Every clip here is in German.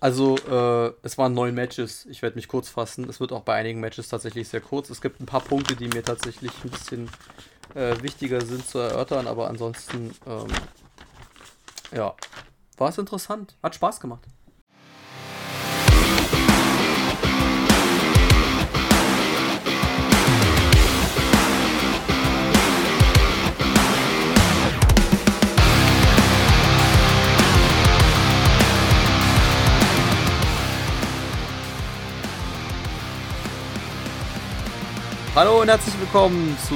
Also, äh, es waren neun Matches. Ich werde mich kurz fassen. Es wird auch bei einigen Matches tatsächlich sehr kurz. Es gibt ein paar Punkte, die mir tatsächlich ein bisschen äh, wichtiger sind zu erörtern, aber ansonsten, ähm, ja, war es interessant. Hat Spaß gemacht. Hallo und herzlich willkommen zu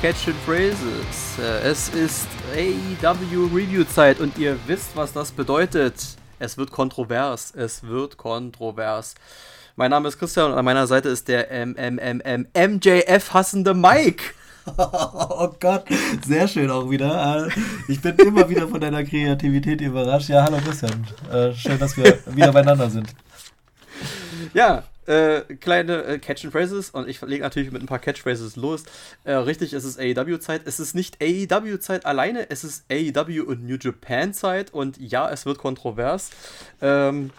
Catch and Phrases. Äh, es ist AEW Review Zeit und ihr wisst, was das bedeutet. Es wird kontrovers. Es wird kontrovers. Mein Name ist Christian und an meiner Seite ist der MMMM MJF hassende Mike. oh Gott, sehr schön auch wieder. Äh, ich bin immer wieder von deiner Kreativität überrascht. Ja, hallo Christian. Äh, schön, dass wir wieder beieinander sind. Ja, äh, kleine äh, Catch and Phrases und ich lege natürlich mit ein paar Catchphrases los. Äh, richtig, es ist AEW-Zeit. Es ist nicht AEW-Zeit alleine, es ist AEW und New Japan-Zeit und ja, es wird kontrovers. Ähm,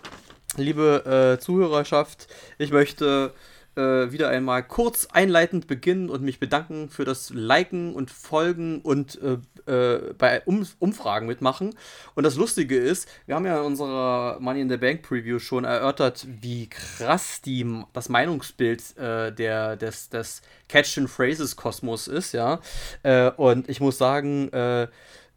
liebe äh, Zuhörerschaft, ich möchte äh, wieder einmal kurz einleitend beginnen und mich bedanken für das Liken und Folgen und äh, äh, bei um Umfragen mitmachen. Und das Lustige ist, wir haben ja in unserer Money in the Bank Preview schon erörtert, wie krass die, das Meinungsbild äh, der, des, des Catch and Phrases Kosmos ist, ja. Äh, und ich muss sagen,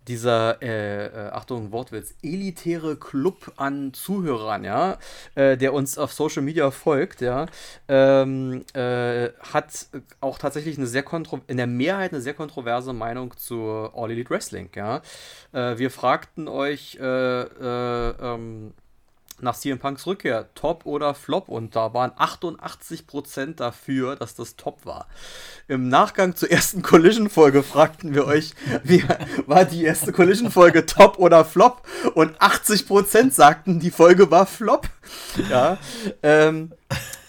dieser, äh, äh, Achtung, Wortwitz, elitäre Club an Zuhörern, ja, äh, der uns auf Social Media folgt, ja, ähm, äh, hat auch tatsächlich eine sehr in der Mehrheit eine sehr kontroverse Meinung zu All Elite Wrestling, ja. Äh, wir fragten euch, äh, ähm, nach CM Punks Rückkehr, Top oder Flop. Und da waren 88% dafür, dass das Top war. Im Nachgang zur ersten Collision-Folge fragten wir euch, wie war die erste Collision-Folge Top oder Flop? Und 80% sagten, die Folge war Flop. Ja. Ähm,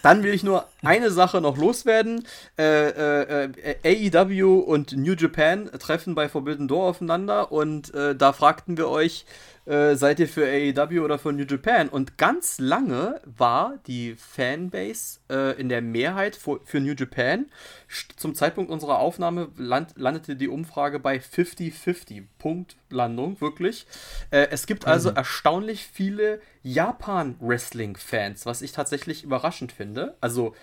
dann will ich nur eine Sache noch loswerden. Äh, äh, äh AEW und New Japan treffen bei Forbidden Door aufeinander und äh, da fragten wir euch, äh, seid ihr für AEW oder für New Japan? Und ganz lange war die Fanbase äh, in der Mehrheit für, für, New Japan. Zum Zeitpunkt unserer Aufnahme land, landete die Umfrage bei 50-50. Punktlandung, wirklich. Äh, es gibt also erstaunlich viele Japan-Wrestling-Fans, was ich tatsächlich überraschend finde. Also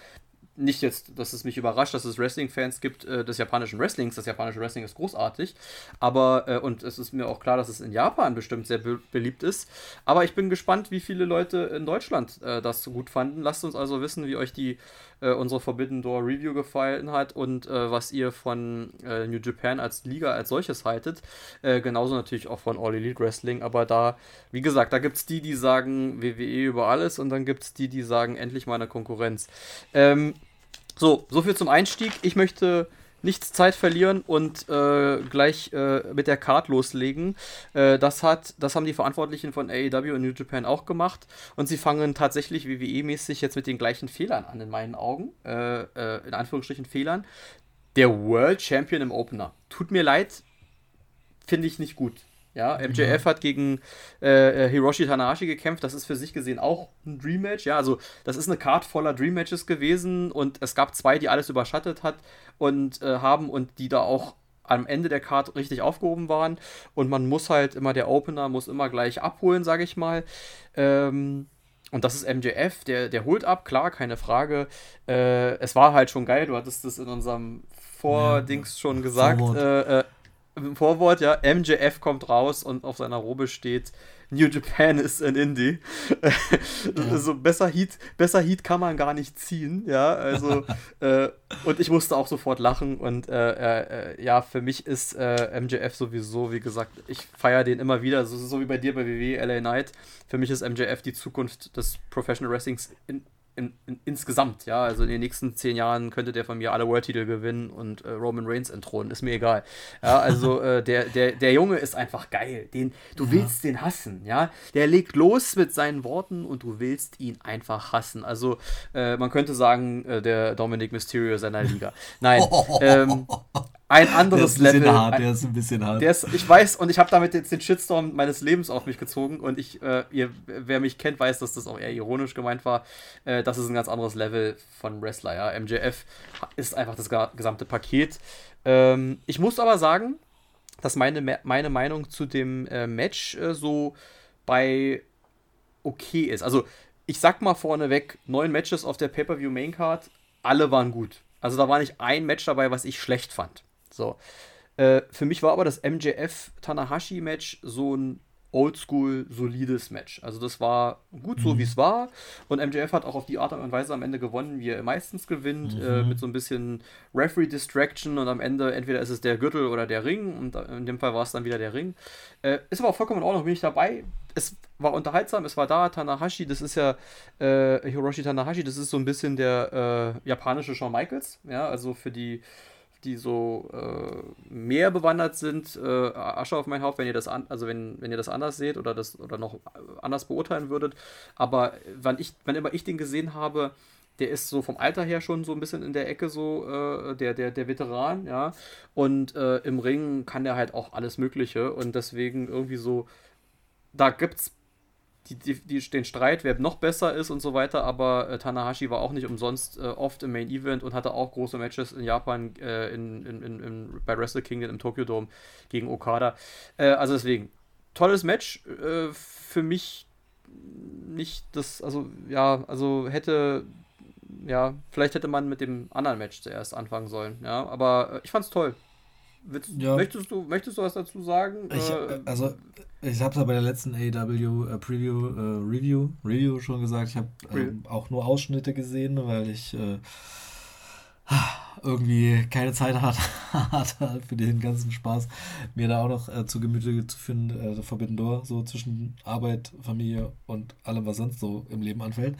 nicht jetzt, dass es mich überrascht, dass es Wrestling-Fans gibt äh, des japanischen Wrestlings. Das japanische Wrestling ist großartig. Aber, äh, und es ist mir auch klar, dass es in Japan bestimmt sehr be beliebt ist. Aber ich bin gespannt, wie viele Leute in Deutschland äh, das so gut fanden. Lasst uns also wissen, wie euch die äh, unsere Forbidden Door Review gefallen hat und äh, was ihr von äh, New Japan als Liga als solches haltet. genauso natürlich auch von All Elite Wrestling. Aber da, wie gesagt, da gibt es die, die sagen WWE über alles und dann gibt es die, die sagen endlich mal eine Konkurrenz. Ähm, so, soviel zum Einstieg. Ich möchte nichts Zeit verlieren und äh, gleich äh, mit der Card loslegen. Äh, das, hat, das haben die Verantwortlichen von AEW und New Japan auch gemacht und sie fangen tatsächlich WWE-mäßig jetzt mit den gleichen Fehlern an, in meinen Augen. Äh, äh, in Anführungsstrichen Fehlern. Der World Champion im Opener. Tut mir leid, finde ich nicht gut. Ja, MJF mhm. hat gegen äh, äh, Hiroshi Tanahashi gekämpft. Das ist für sich gesehen auch ein Dream Match. Ja, also das ist eine Card voller Dream Matches gewesen und es gab zwei, die alles überschattet hat und äh, haben und die da auch am Ende der Card richtig aufgehoben waren. Und man muss halt immer, der Opener muss immer gleich abholen, sage ich mal. Ähm, und das ist MJF, der, der holt ab, klar, keine Frage. Äh, es war halt schon geil, du hattest das in unserem Vordings ja, schon gesagt. Äh, äh, im Vorwort, ja, MJF kommt raus und auf seiner Robe steht New Japan ist ein Indie. Ja. so besser Heat, besser Heat kann man gar nicht ziehen, ja. Also äh, und ich musste auch sofort lachen und äh, äh, ja, für mich ist äh, MJF sowieso, wie gesagt, ich feiere den immer wieder, so, so wie bei dir bei WWE LA Knight. Für mich ist MJF die Zukunft des Professional Wrestlings in, in, in, insgesamt, ja, also in den nächsten zehn Jahren könnte der von mir alle World-Titel gewinnen und äh, Roman Reigns entthronen, ist mir egal. Ja, also äh, der, der, der Junge ist einfach geil. Den, du ja. willst den hassen, ja. Der legt los mit seinen Worten und du willst ihn einfach hassen. Also äh, man könnte sagen, äh, der Dominic Mysterio seiner Liga. Nein. ähm, ein anderes der ist ein Level. Hart, der ist ein bisschen hart. Der ist, ich weiß, und ich habe damit jetzt den Shitstorm meines Lebens auf mich gezogen. Und ich, äh, ihr, wer mich kennt, weiß, dass das auch eher ironisch gemeint war. Äh, das ist ein ganz anderes Level von Wrestler. Ja, MJF ist einfach das gesamte Paket. Ähm, ich muss aber sagen, dass meine, meine Meinung zu dem äh, Match äh, so bei okay ist. Also ich sag mal vorneweg, neun Matches auf der Pay-Per-View Maincard, alle waren gut. Also da war nicht ein Match dabei, was ich schlecht fand. So. Äh, für mich war aber das MJF-Tanahashi-Match so ein oldschool, solides Match. Also das war gut so, mhm. wie es war. Und MJF hat auch auf die Art und Weise am Ende gewonnen, wie er meistens gewinnt, äh, mhm. äh, mit so ein bisschen Referee-Distraction und am Ende entweder ist es der Gürtel oder der Ring und in dem Fall war es dann wieder der Ring. Äh, ist aber auch vollkommen in Ordnung, bin ich dabei. Es war unterhaltsam, es war da, Tanahashi, das ist ja äh, Hiroshi Tanahashi, das ist so ein bisschen der äh, japanische Shawn Michaels, ja, also für die die so äh, mehr bewandert sind, äh, Asche auf mein Haupt, wenn ihr das an, also wenn, wenn ihr das anders seht oder das oder noch anders beurteilen würdet. Aber wann ich, wann immer ich den gesehen habe, der ist so vom Alter her schon so ein bisschen in der Ecke so äh, der, der, der Veteran, ja. Und äh, im Ring kann der halt auch alles Mögliche und deswegen irgendwie so, da gibt's die, die, die, den Streit, wer noch besser ist und so weiter, aber äh, Tanahashi war auch nicht umsonst äh, oft im Main Event und hatte auch große Matches in Japan äh, in, in, in, in, bei Wrestle Kingdom im Tokyo Dome gegen Okada. Äh, also deswegen, tolles Match. Äh, für mich nicht das, also ja, also hätte, ja, vielleicht hätte man mit dem anderen Match zuerst anfangen sollen, ja, aber äh, ich fand's toll. Willst, ja. möchtest, du, möchtest du was dazu sagen? Ich, also ich habe es ja bei der letzten AW äh, Preview, äh, Review, Review schon gesagt. Ich habe ähm, auch nur Ausschnitte gesehen, weil ich äh, irgendwie keine Zeit hatte, hatte für den ganzen Spaß, mir da auch noch äh, zu Gemüte zu führen, äh, Forbidden Door, so zwischen Arbeit, Familie und allem, was sonst so im Leben anfällt.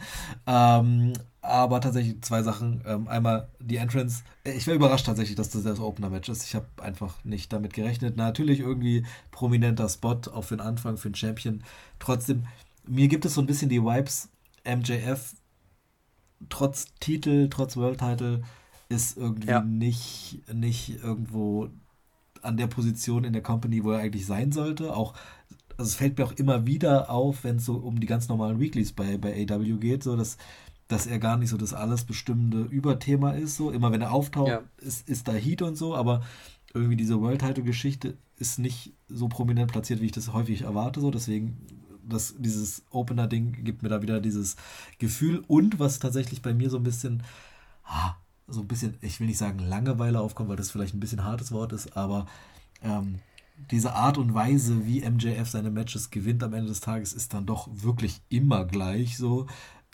Ähm, aber tatsächlich zwei Sachen. Ähm, einmal die Entrance. Ich war überrascht tatsächlich, dass das das Opener-Match ist. Ich habe einfach nicht damit gerechnet. Natürlich irgendwie prominenter Spot, auch für den Anfang, für den Champion. Trotzdem, mir gibt es so ein bisschen die Vibes, MJF trotz Titel, trotz World-Title, ist irgendwie ja. nicht, nicht irgendwo an der Position in der Company, wo er eigentlich sein sollte. Auch, also es fällt mir auch immer wieder auf, wenn es so um die ganz normalen Weeklies bei, bei AW geht, so dass, dass er gar nicht so das alles bestimmende Überthema ist. So immer wenn er auftaucht, ja. ist, ist da Heat und so, aber irgendwie diese World Title Geschichte ist nicht so prominent platziert, wie ich das häufig erwarte. So deswegen das, dieses Opener-Ding gibt mir da wieder dieses Gefühl. Und was tatsächlich bei mir so ein bisschen, ah, so ein bisschen, ich will nicht sagen Langeweile aufkommt, weil das vielleicht ein bisschen hartes Wort ist, aber ähm, diese Art und Weise, wie MJF seine Matches gewinnt am Ende des Tages, ist dann doch wirklich immer gleich so.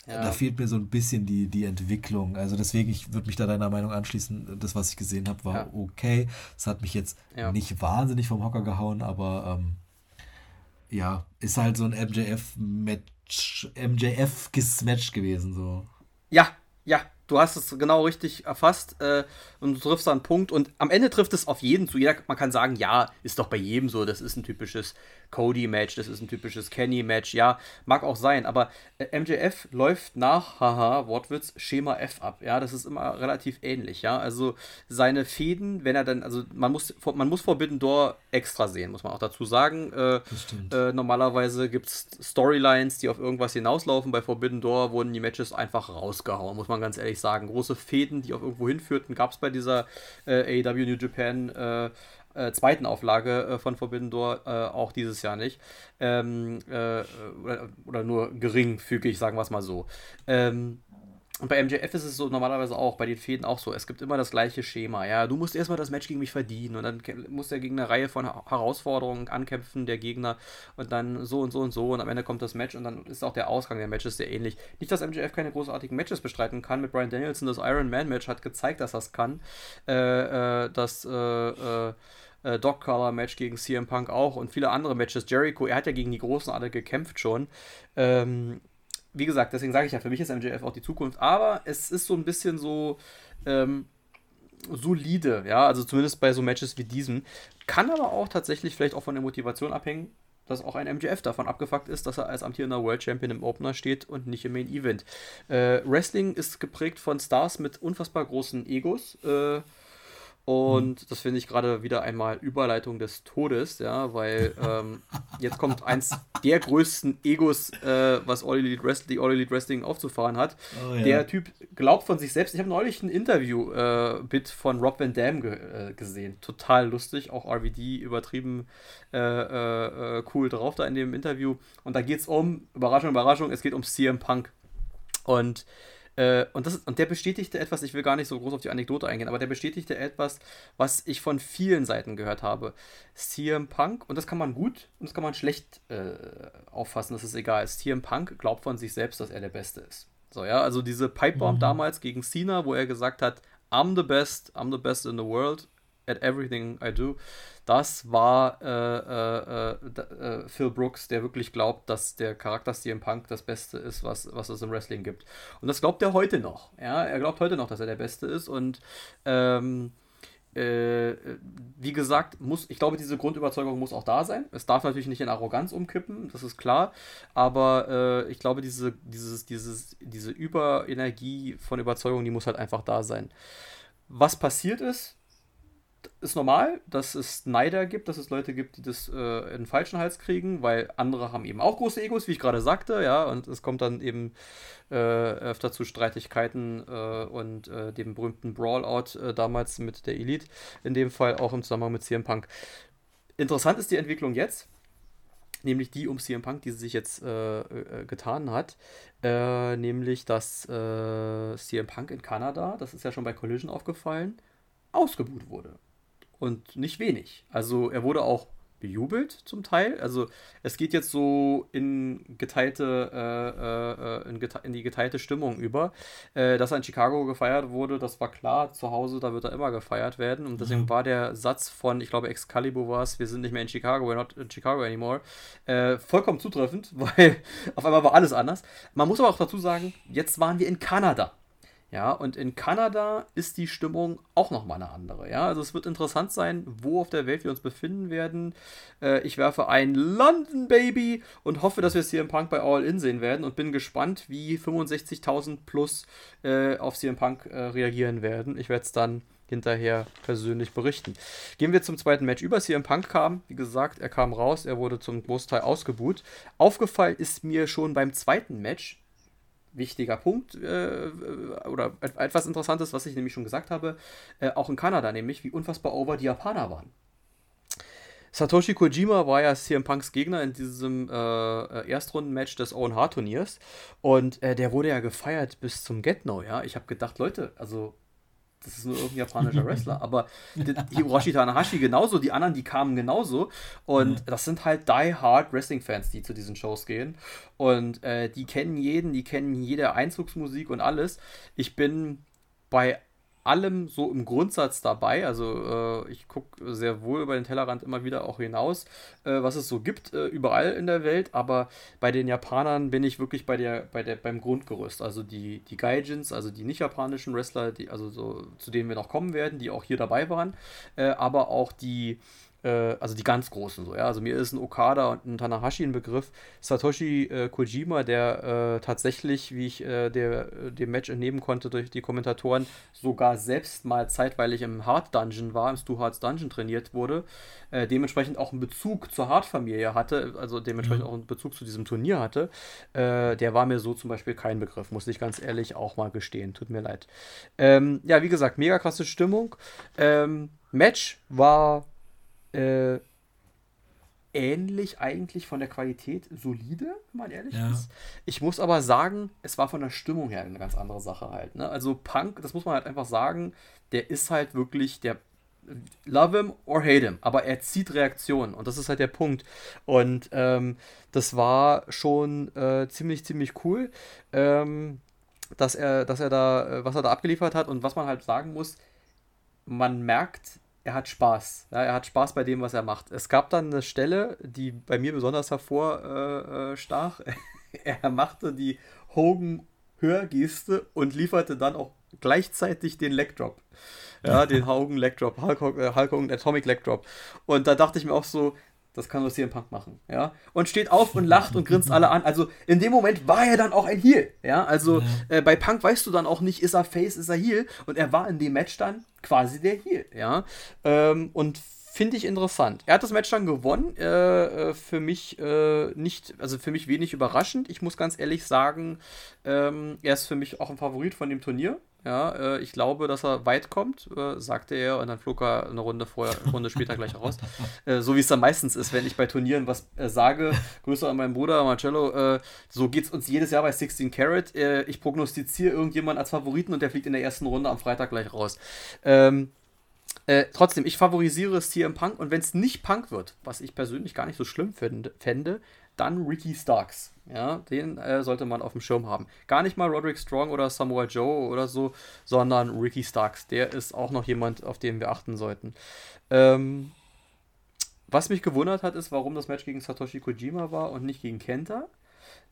Ja. Da fehlt mir so ein bisschen die, die Entwicklung. Also deswegen, ich würde mich da deiner Meinung anschließen. Das, was ich gesehen habe, war ja. okay. Es hat mich jetzt ja. nicht wahnsinnig vom Hocker gehauen, aber ähm, ja, ist halt so ein MJF-Match, MJF-Match gewesen. So. Ja, ja, du hast es genau richtig erfasst äh, und du triffst da einen Punkt und am Ende trifft es auf jeden zu. Jeder, man kann sagen, ja, ist doch bei jedem so, das ist ein typisches Cody-Match, das ist ein typisches Kenny-Match, ja, mag auch sein, aber äh, MJF läuft nach, haha, Wortwitz, Schema F ab, ja, das ist immer relativ ähnlich, ja, also seine Fäden, wenn er dann, also man muss, man muss Forbidden Door extra sehen, muss man auch dazu sagen, äh, äh, normalerweise gibt es Storylines, die auf irgendwas hinauslaufen, bei Forbidden Door wurden die Matches einfach rausgehauen, muss man ganz ehrlich sagen, große Fäden, die auf irgendwo hinführten, gab es bei dieser äh, AEW New Japan äh, äh, zweiten Auflage äh, von Forbidden Door äh, auch dieses Jahr nicht. Ähm, äh, oder, oder, nur geringfügig, sagen wir es mal so. Ähm, und bei MJF ist es so normalerweise auch, bei den Fäden auch so. Es gibt immer das gleiche Schema. Ja, du musst erstmal das Match gegen mich verdienen und dann muss der gegen eine Reihe von Herausforderungen ankämpfen, der Gegner, und dann so und so und so und am Ende kommt das Match und dann ist auch der Ausgang der Matches sehr ähnlich. Nicht, dass MJF keine großartigen Matches bestreiten kann. Mit Brian Danielson das Iron Man Match hat gezeigt, dass das kann. Äh, äh, das, äh, äh äh, Dog Collar Match gegen CM Punk auch und viele andere Matches. Jericho, er hat ja gegen die Großen alle gekämpft schon. Ähm, wie gesagt, deswegen sage ich ja, für mich ist MJF auch die Zukunft, aber es ist so ein bisschen so ähm, solide, ja, also zumindest bei so Matches wie diesem. Kann aber auch tatsächlich vielleicht auch von der Motivation abhängen, dass auch ein MJF davon abgefuckt ist, dass er als amtierender World Champion im Opener steht und nicht im Main Event. Äh, Wrestling ist geprägt von Stars mit unfassbar großen Egos. Äh, Und mhm. das finde ich gerade wieder einmal Überleitung des Todes, ja, weil ähm, jetzt kommt eins der größten Egos, äh, was All Elite Wrestling, All Elite Wrestling aufzufahren hat. Oh, ja. Der Typ glaubt von sich selbst. Ich habe neulich ein Interview-Bit äh, von Rob Van Dam ge äh, gesehen. Total lustig, auch RVD übertrieben äh, äh, äh, cool drauf da in dem Interview. Und da geht es um, Überraschung, Überraschung, es geht um CM Punk. Und äh, und, das, und der bestätigte etwas, ich will gar nicht so groß auf die Anekdote eingehen, aber der bestätigte etwas, was ich von vielen Seiten gehört habe. CM Punk, und das kann man gut und das kann man schlecht äh, auffassen, das ist egal. CM Punk glaubt von sich selbst, dass er der Beste ist. So, ja, also diese Pipebomb mhm. damals gegen Cena, wo er gesagt hat, I'm the best, I'm the best in the world at everything I do. Das war äh, äh, äh, äh, Phil Brooks, der wirklich glaubt, dass der Charakter CM Punk das Beste ist, was, was es im Wrestling gibt. Und das glaubt er heute noch. Ja, er glaubt heute noch, dass er der Beste ist. Und ähm, äh, wie gesagt, muss, ich glaube, diese Grundüberzeugung muss auch da sein. Es darf natürlich nicht in Arroganz umkippen, das ist klar. Aber äh, ich glaube, diese, dieses, dieses, diese Überenergie von Überzeugung, die muss halt einfach da sein. Was passiert ist, ist normal, dass es Neider gibt, dass es Leute gibt, die das äh, in den falschen Hals kriegen, weil andere haben eben auch große Egos, wie ich gerade sagte, ja, und es kommt dann eben äh, öfter zu Streitigkeiten äh, und äh, dem berühmten Brawlout äh, damals mit der Elite, in dem Fall auch im Zusammenhang mit CM Punk. Interessant ist die Entwicklung jetzt, nämlich die um CM Punk, die sie sich jetzt äh, getan hat, nämlich dass CM Punk in Kanada, das ist ja schon bei Collision aufgefallen, ausgebuht wurde und nicht wenig. Also er wurde auch bejubelt zum Teil. Also es geht jetzt so in geteilte, äh, äh, in, gete in, die geteilte Stimmung über. Äh, dass er in Chicago gefeiert wurde, das war klar. Zu Hause, da wird er immer gefeiert werden. Und deswegen mhm. war der Satz von, ich glaube, Excalibur war es, wir sind nicht mehr in Chicago, we're not in Chicago anymore, äh, vollkommen zutreffend, weil auf einmal war alles anders. Man muss aber auch dazu sagen, jetzt waren wir in Kanada. Ja, und in Kanada ist die Stimmung auch nochmal eine andere. Ja, also es wird interessant sein, wo auf der Welt wir uns befinden werden. Äh, ich werfe ein London Baby und hoffe, dass wir im Punk bei All In sehen werden und bin gespannt, wie 65.000 plus äh, auf CM Punk äh, reagieren werden. Ich werde es dann hinterher persönlich berichten. Gehen wir zum zweiten Match über. CM Punk kam, wie gesagt, er kam raus, er wurde zum Großteil ausgebuht. Aufgefallen ist mir schon beim zweiten Match, wichtiger Punkt äh, oder etwas Interessantes, was ich nämlich schon gesagt habe, äh, auch in Kanada, nämlich wie unfassbar over die Japaner waren. Satoshi Kojima war ja CM Punks Gegner in diesem äh, Erstrunden-Match des Owen Hart Turniers und äh, der wurde ja gefeiert bis zum Get-No, ja. Ich habe gedacht, Leute, also das ist nur irgendein japanischer Wrestler. Aber Hiroshi Tanahashi genauso, die anderen, die kamen genauso. Und mhm. das sind halt die-hard Wrestling-Fans, die zu diesen Shows gehen. Und äh, die kennen jeden, die kennen jede Einzugsmusik und alles. Ich bin bei allem so im Grundsatz dabei. Also äh, ich gucke sehr wohl über den Tellerrand immer wieder auch hinaus, äh, was es so gibt, äh, überall in der Welt. Aber bei den Japanern bin ich wirklich bei der, bei der, beim Grundgerüst. Also die, die Gaijins, also die nicht japanischen Wrestler, die, also so, zu denen wir noch kommen werden, die auch hier dabei waren, äh, aber auch die also die ganz großen so, ja. Also mir ist ein Okada und ein Tanahashi ein Begriff. Satoshi äh, Kojima, der äh, tatsächlich, wie ich äh, der, äh, dem Match entnehmen konnte durch die Kommentatoren, sogar selbst mal zeitweilig im Hard Dungeon war, im Stu Hards Dungeon trainiert wurde, äh, dementsprechend auch einen Bezug zur Hard-Familie hatte, also dementsprechend mhm. auch einen Bezug zu diesem Turnier hatte, der war mir so zum Beispiel kein Begriff, muss ich ganz ehrlich auch mal gestehen. Tut mir leid. Ähm, ja, wie gesagt, mega krasse Stimmung. Ähm, Match war äh, ähnlich eigentlich von der Qualität solide, wenn man ehrlich ja. ist. Ich muss aber sagen, es war von der Stimmung her eine ganz andere Sache halt. Ne? Also Punk, das muss man halt einfach sagen, der ist halt wirklich der Love him or hate him, aber er zieht Reaktionen und das ist halt der Punkt. Und ähm, das war schon äh, ziemlich, ziemlich cool, ähm, dass er, dass er da, äh, was er da abgeliefert hat und was man halt sagen muss, man merkt, er hat Spaß. Ja, er hat Spaß bei dem, was er macht. Es gab dann eine Stelle, die bei mir besonders hervorstach. Äh, äh er machte die Hogan-Hörgeste und lieferte dann auch gleichzeitig den Legdrop. Ja, den Hogan Legdrop, Hulk, äh, Hulk Hogan Atomic Legdrop. Und da dachte ich mir auch so, Das kann nur CM Punk machen, ja. Und steht auf und lacht und grinst alle an. Also in dem Moment war er dann auch ein Heel, ja. Also ja. Äh, bei Punk weißt du dann auch nicht, ist er Face, ist er Heel. Und er war in dem Match dann quasi der Heel, ja. Ähm, und finde ich interessant. Er hat das Match dann gewonnen. Äh, äh, für mich äh, nicht, also für mich wenig überraschend. Ich muss ganz ehrlich sagen, ähm, er ist für mich auch ein Favorit von dem Turnier. Ja, äh, ich glaube, dass er weit kommt, äh, sagte er, und dann flog er eine Runde vorher, eine Runde später gleich raus. Äh, so wie es dann meistens ist, wenn ich bei Turnieren was äh, sage. Grüße an meinen Bruder Marcello. Äh, so geht es uns jedes Jahr bei 16 Carat. Äh, ich prognostiziere irgendjemanden als Favoriten und der fliegt in der ersten Runde am Freitag gleich raus. Ähm, trotzdem, ich favorisiere CM Punk und wenn es nicht Punk wird, was ich persönlich gar nicht so schlimm fände dann Ricky Starks. Ja, den äh, sollte man auf dem Schirm haben. Gar nicht mal Roderick Strong oder Samoa Joe oder so, sondern Ricky Starks. Der ist auch noch jemand, auf den wir achten sollten. Ähm, was mich gewundert hat, ist, warum das Match gegen Satoshi Kojima war und nicht gegen Kenta.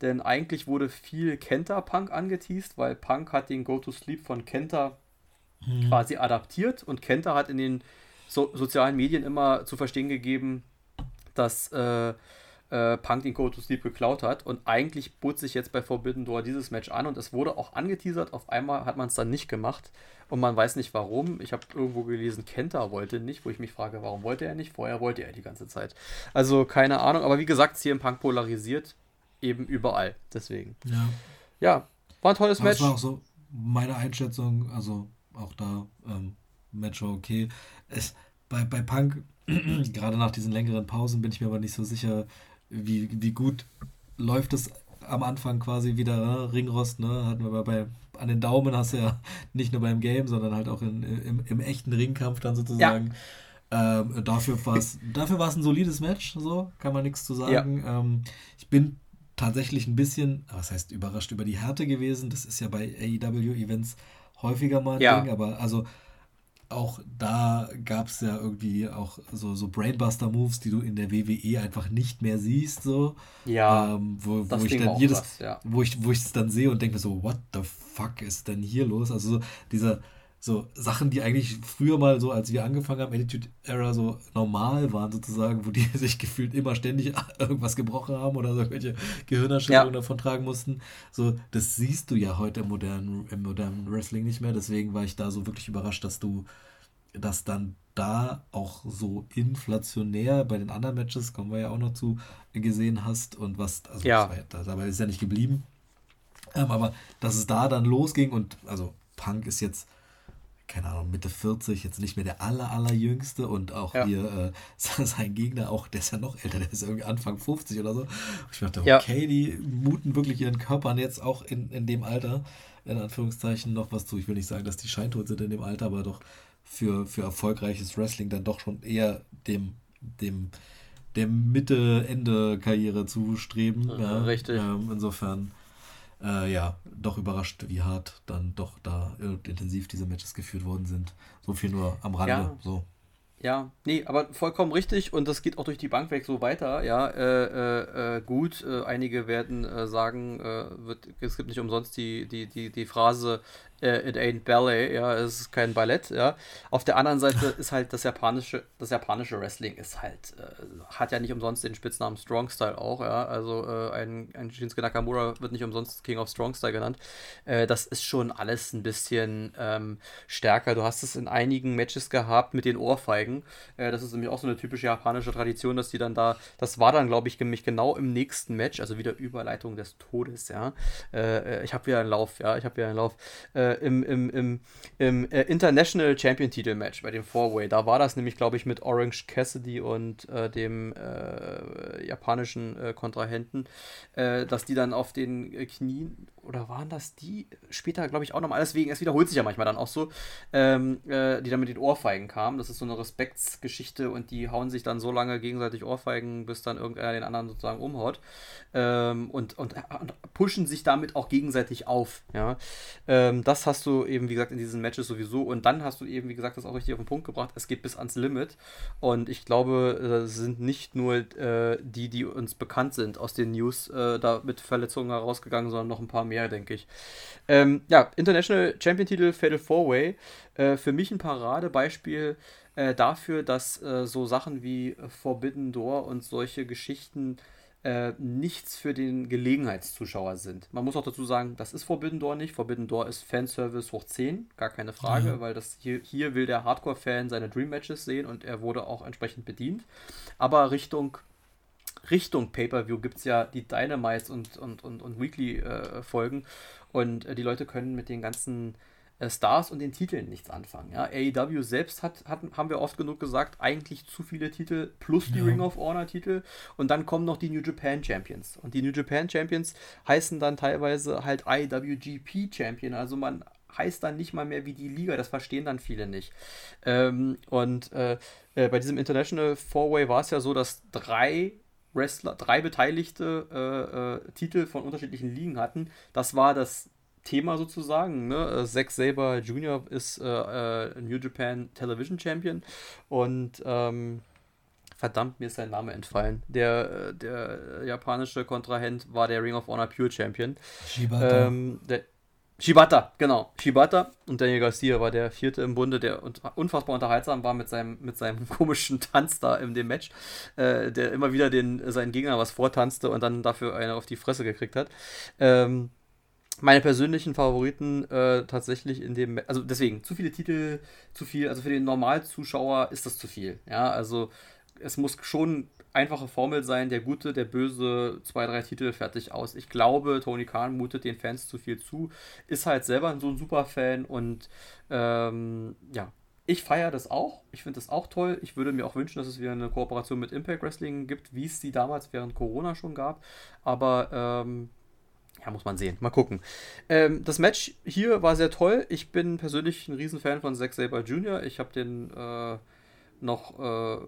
Denn eigentlich wurde viel Kenta-Punk angeteased, weil Punk hat den Go-to-Sleep von Kenta hm. quasi adaptiert und Kenta hat in den so sozialen Medien immer zu verstehen gegeben, dass äh, äh, Punk den Go to Sleep geklaut hat. Und eigentlich bot sich jetzt bei Forbidden Door dieses Match an und es wurde auch angeteasert. Auf einmal hat man es dann nicht gemacht und man weiß nicht warum. Ich habe irgendwo gelesen, Kenta wollte nicht, wo ich mich frage, warum wollte er nicht? Vorher wollte er die ganze Zeit. Also keine Ahnung, aber wie gesagt, CM Punk polarisiert eben überall. Deswegen. Ja. Ja, war ein tolles aber Match. Das war auch so meine Einschätzung, also auch da, ähm, Match war okay. Es, bei, bei Punk, gerade nach diesen längeren Pausen, bin ich mir aber nicht so sicher, wie, wie gut läuft es am Anfang quasi wieder, ne? Ringrost, ne? Hatten wir bei, an den Daumen, hast du ja nicht nur beim Game, sondern halt auch in, im, im echten Ringkampf dann sozusagen. Ja. Ähm, dafür war es dafür war's ein solides Match, so kann man nichts zu sagen. Ja. Ähm, ich bin tatsächlich ein bisschen, was heißt überrascht über die Härte gewesen. Das ist ja bei AEW-Events häufiger mal ein ja. Ding, aber also auch da gab es ja irgendwie auch so, so Brainbuster-Moves, die du in der WWE einfach nicht mehr siehst, so. Ja. Ähm, wo, wo ich dann jedes, was, ja. wo ich, wo ich es dann sehe und denke so, what the fuck ist denn hier los? Also so dieser, so Sachen, die eigentlich früher mal so, als wir angefangen haben, Attitude Era so normal waren sozusagen, wo die sich gefühlt immer ständig irgendwas gebrochen haben oder so irgendwelche Gehirnerschütterungen ja. davon tragen mussten. So, das siehst du ja heute im modernen, im modernen Wrestling nicht mehr. Deswegen war ich da so wirklich überrascht, dass du das dann da auch so inflationär bei den anderen Matches, kommen wir ja auch noch zu, gesehen hast und was, also ja. ja dabei ist ja nicht geblieben. Ähm, aber dass es da dann losging und also Punk ist jetzt keine Ahnung, Mitte 40, jetzt nicht mehr der aller, allerjüngste und auch ja. hier äh, sein Gegner, auch der ist ja noch älter, der ist irgendwie Anfang 50 oder so. Ich dachte, okay, ja. die muten wirklich ihren Körpern jetzt auch in, in dem Alter, in Anführungszeichen, noch was zu. Ich will nicht sagen, dass die scheintot sind in dem Alter, aber doch für, für erfolgreiches Wrestling dann doch schon eher dem, dem der Mitte-Ende-Karriere zustreben. Ja, ja, richtig. Ähm, insofern äh, ja, doch überrascht, wie hart dann doch da intensiv diese Matches geführt worden sind. So viel nur am Rande. Ja. So. Ja, nee, aber vollkommen richtig und das geht auch durch die Bank weg so weiter. Ja, äh, äh, äh gut, äh, einige werden äh, sagen, äh, wird, es gibt nicht umsonst die, die, die, die Phrase, äh, it ain't ballet, ja, es ist kein Ballett, ja. Auf der anderen Seite ist halt das japanische, das japanische Wrestling ist halt, äh, hat ja nicht umsonst den Spitznamen Strong Style auch, ja. Also äh, ein, ein Shinsuke Nakamura wird nicht umsonst King of Strong Style genannt. Äh, das ist schon alles ein bisschen ähm, stärker. Du hast es in einigen Matches gehabt mit den Ohrfeigen. Äh, das ist nämlich auch so eine typische japanische Tradition, dass die dann da, das war dann, glaube ich, nämlich genau im nächsten Match, also wieder Überleitung des Todes, ja. Äh, ich habe wieder einen Lauf, ja, ich habe wieder einen Lauf. Äh, äh, im, im, im, im äh, International Champion Titel Match bei dem Four-Way. Da war das nämlich, glaube ich, mit Orange Cassidy und äh, dem äh, japanischen äh, Kontrahenten, äh, dass die dann auf den Knien, oder waren das die? Später, glaube ich, auch nochmal. Deswegen, es wiederholt sich ja manchmal dann auch so, ähm, die dann mit den Ohrfeigen kamen. Das ist so eine Respektsgeschichte und die hauen sich dann so lange gegenseitig Ohrfeigen, bis dann irgendeiner den anderen sozusagen umhaut. Ähm, und, und, und pushen sich damit auch gegenseitig auf. Ja? Ähm, das hast du eben, wie gesagt, in diesen Matches sowieso. Und dann hast du eben, wie gesagt, das auch richtig auf den Punkt gebracht. Es geht bis ans Limit. Und ich glaube, es äh, sind nicht nur äh, die, die uns bekannt sind aus den News, äh, da mit Verletzungen herausgegangen, sondern noch ein paar mehr, denke ich. Ähm, ja, International Champion-Titel Fatal 4-Way. Äh, für mich ein Paradebeispiel äh, dafür, dass äh, so Sachen wie Forbidden Door und solche Geschichten äh, nichts für den Gelegenheitszuschauer sind. Man muss auch dazu sagen, das ist Forbidden Door nicht. Forbidden Door ist Fanservice hoch 10, gar keine Frage, ja. weil das hier, hier will der Hardcore-Fan seine Dream Matches sehen und er wurde auch entsprechend bedient. Aber Richtung Richtung Pay-Per-View gibt es ja die Dynamites und, und, und, und Weekly-Folgen äh, und äh, die Leute können mit den ganzen äh, Stars und den Titeln nichts anfangen. Ja? AEW selbst hat, hat, haben wir oft genug gesagt, eigentlich zu viele Titel plus die ja. Ring of Honor Titel und dann kommen noch die New Japan Champions. Und die New Japan Champions heißen dann teilweise halt IWGP Champion. Also man heißt dann nicht mal mehr wie die Liga, das verstehen dann viele nicht. Ähm, und äh, äh, bei diesem International Four-Way war es ja so, dass drei Wrestler, drei beteiligte äh, äh, Titel von unterschiedlichen Ligen hatten. Das war das Thema sozusagen. Ne? Äh, Zack Saber Jr. ist äh, New Japan Television Champion und ähm, verdammt, mir ist sein Name entfallen. Der, der japanische Kontrahent war der Ring of Honor Pure Champion. Shibata. Ähm, der, Shibata, genau. Shibata und Daniel Garcia war der vierte im Bunde, der unfassbar unterhaltsam war mit seinem, mit seinem komischen Tanz da in dem Match, äh, der immer wieder den, seinen Gegner was vortanzte und dann dafür eine auf die Fresse gekriegt hat. Ähm, meine persönlichen Favoriten äh, tatsächlich in dem, also deswegen, zu viele Titel, zu viel, also für den Normalzuschauer ist das zu viel. Ja, also es muss schon einfache Formel sein, der gute, der böse, zwei, drei Titel fertig aus. Ich glaube, Tony Khan mutet den Fans zu viel zu, ist halt selber so ein Superfan und ähm, ja, ich feiere das auch. Ich finde das auch toll. Ich würde mir auch wünschen, dass es wieder eine Kooperation mit Impact Wrestling gibt, wie es die damals während Corona schon gab. Aber ähm, ja, muss man sehen. Mal gucken. Ähm, das Match hier war sehr toll. Ich bin persönlich ein Riesenfan von Zack Saber Jr. Ich habe den äh, noch äh, äh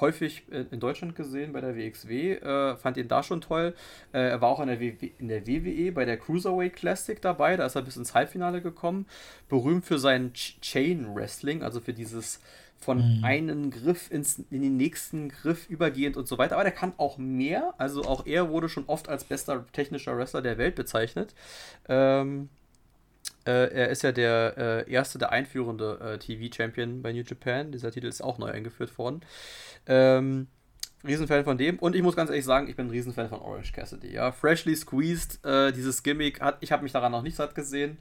häufig in Deutschland gesehen bei der WXW. Äh, fand ihn da schon toll. Äh, er war auch in der, in der, WWE bei der Cruiserweight Classic dabei. Da ist er bis ins Halbfinale gekommen. Berühmt für sein Ch Chain Wrestling, also für dieses von mhm. einem Griff ins, in den nächsten Griff übergehend und so weiter. Aber der kann auch mehr. Also auch er wurde schon oft als bester technischer Wrestler der Welt bezeichnet. Ähm, äh, er ist ja der äh, erste, der einführende äh, TV-Champion bei New Japan. Dieser Titel ist auch neu eingeführt worden. Ähm, Riesenfan von dem. Und ich muss ganz ehrlich sagen, ich bin ein Riesenfan von Orange Cassidy. Ja, freshly squeezed, äh, dieses Gimmick, hat, ich habe mich daran noch nicht satt gesehen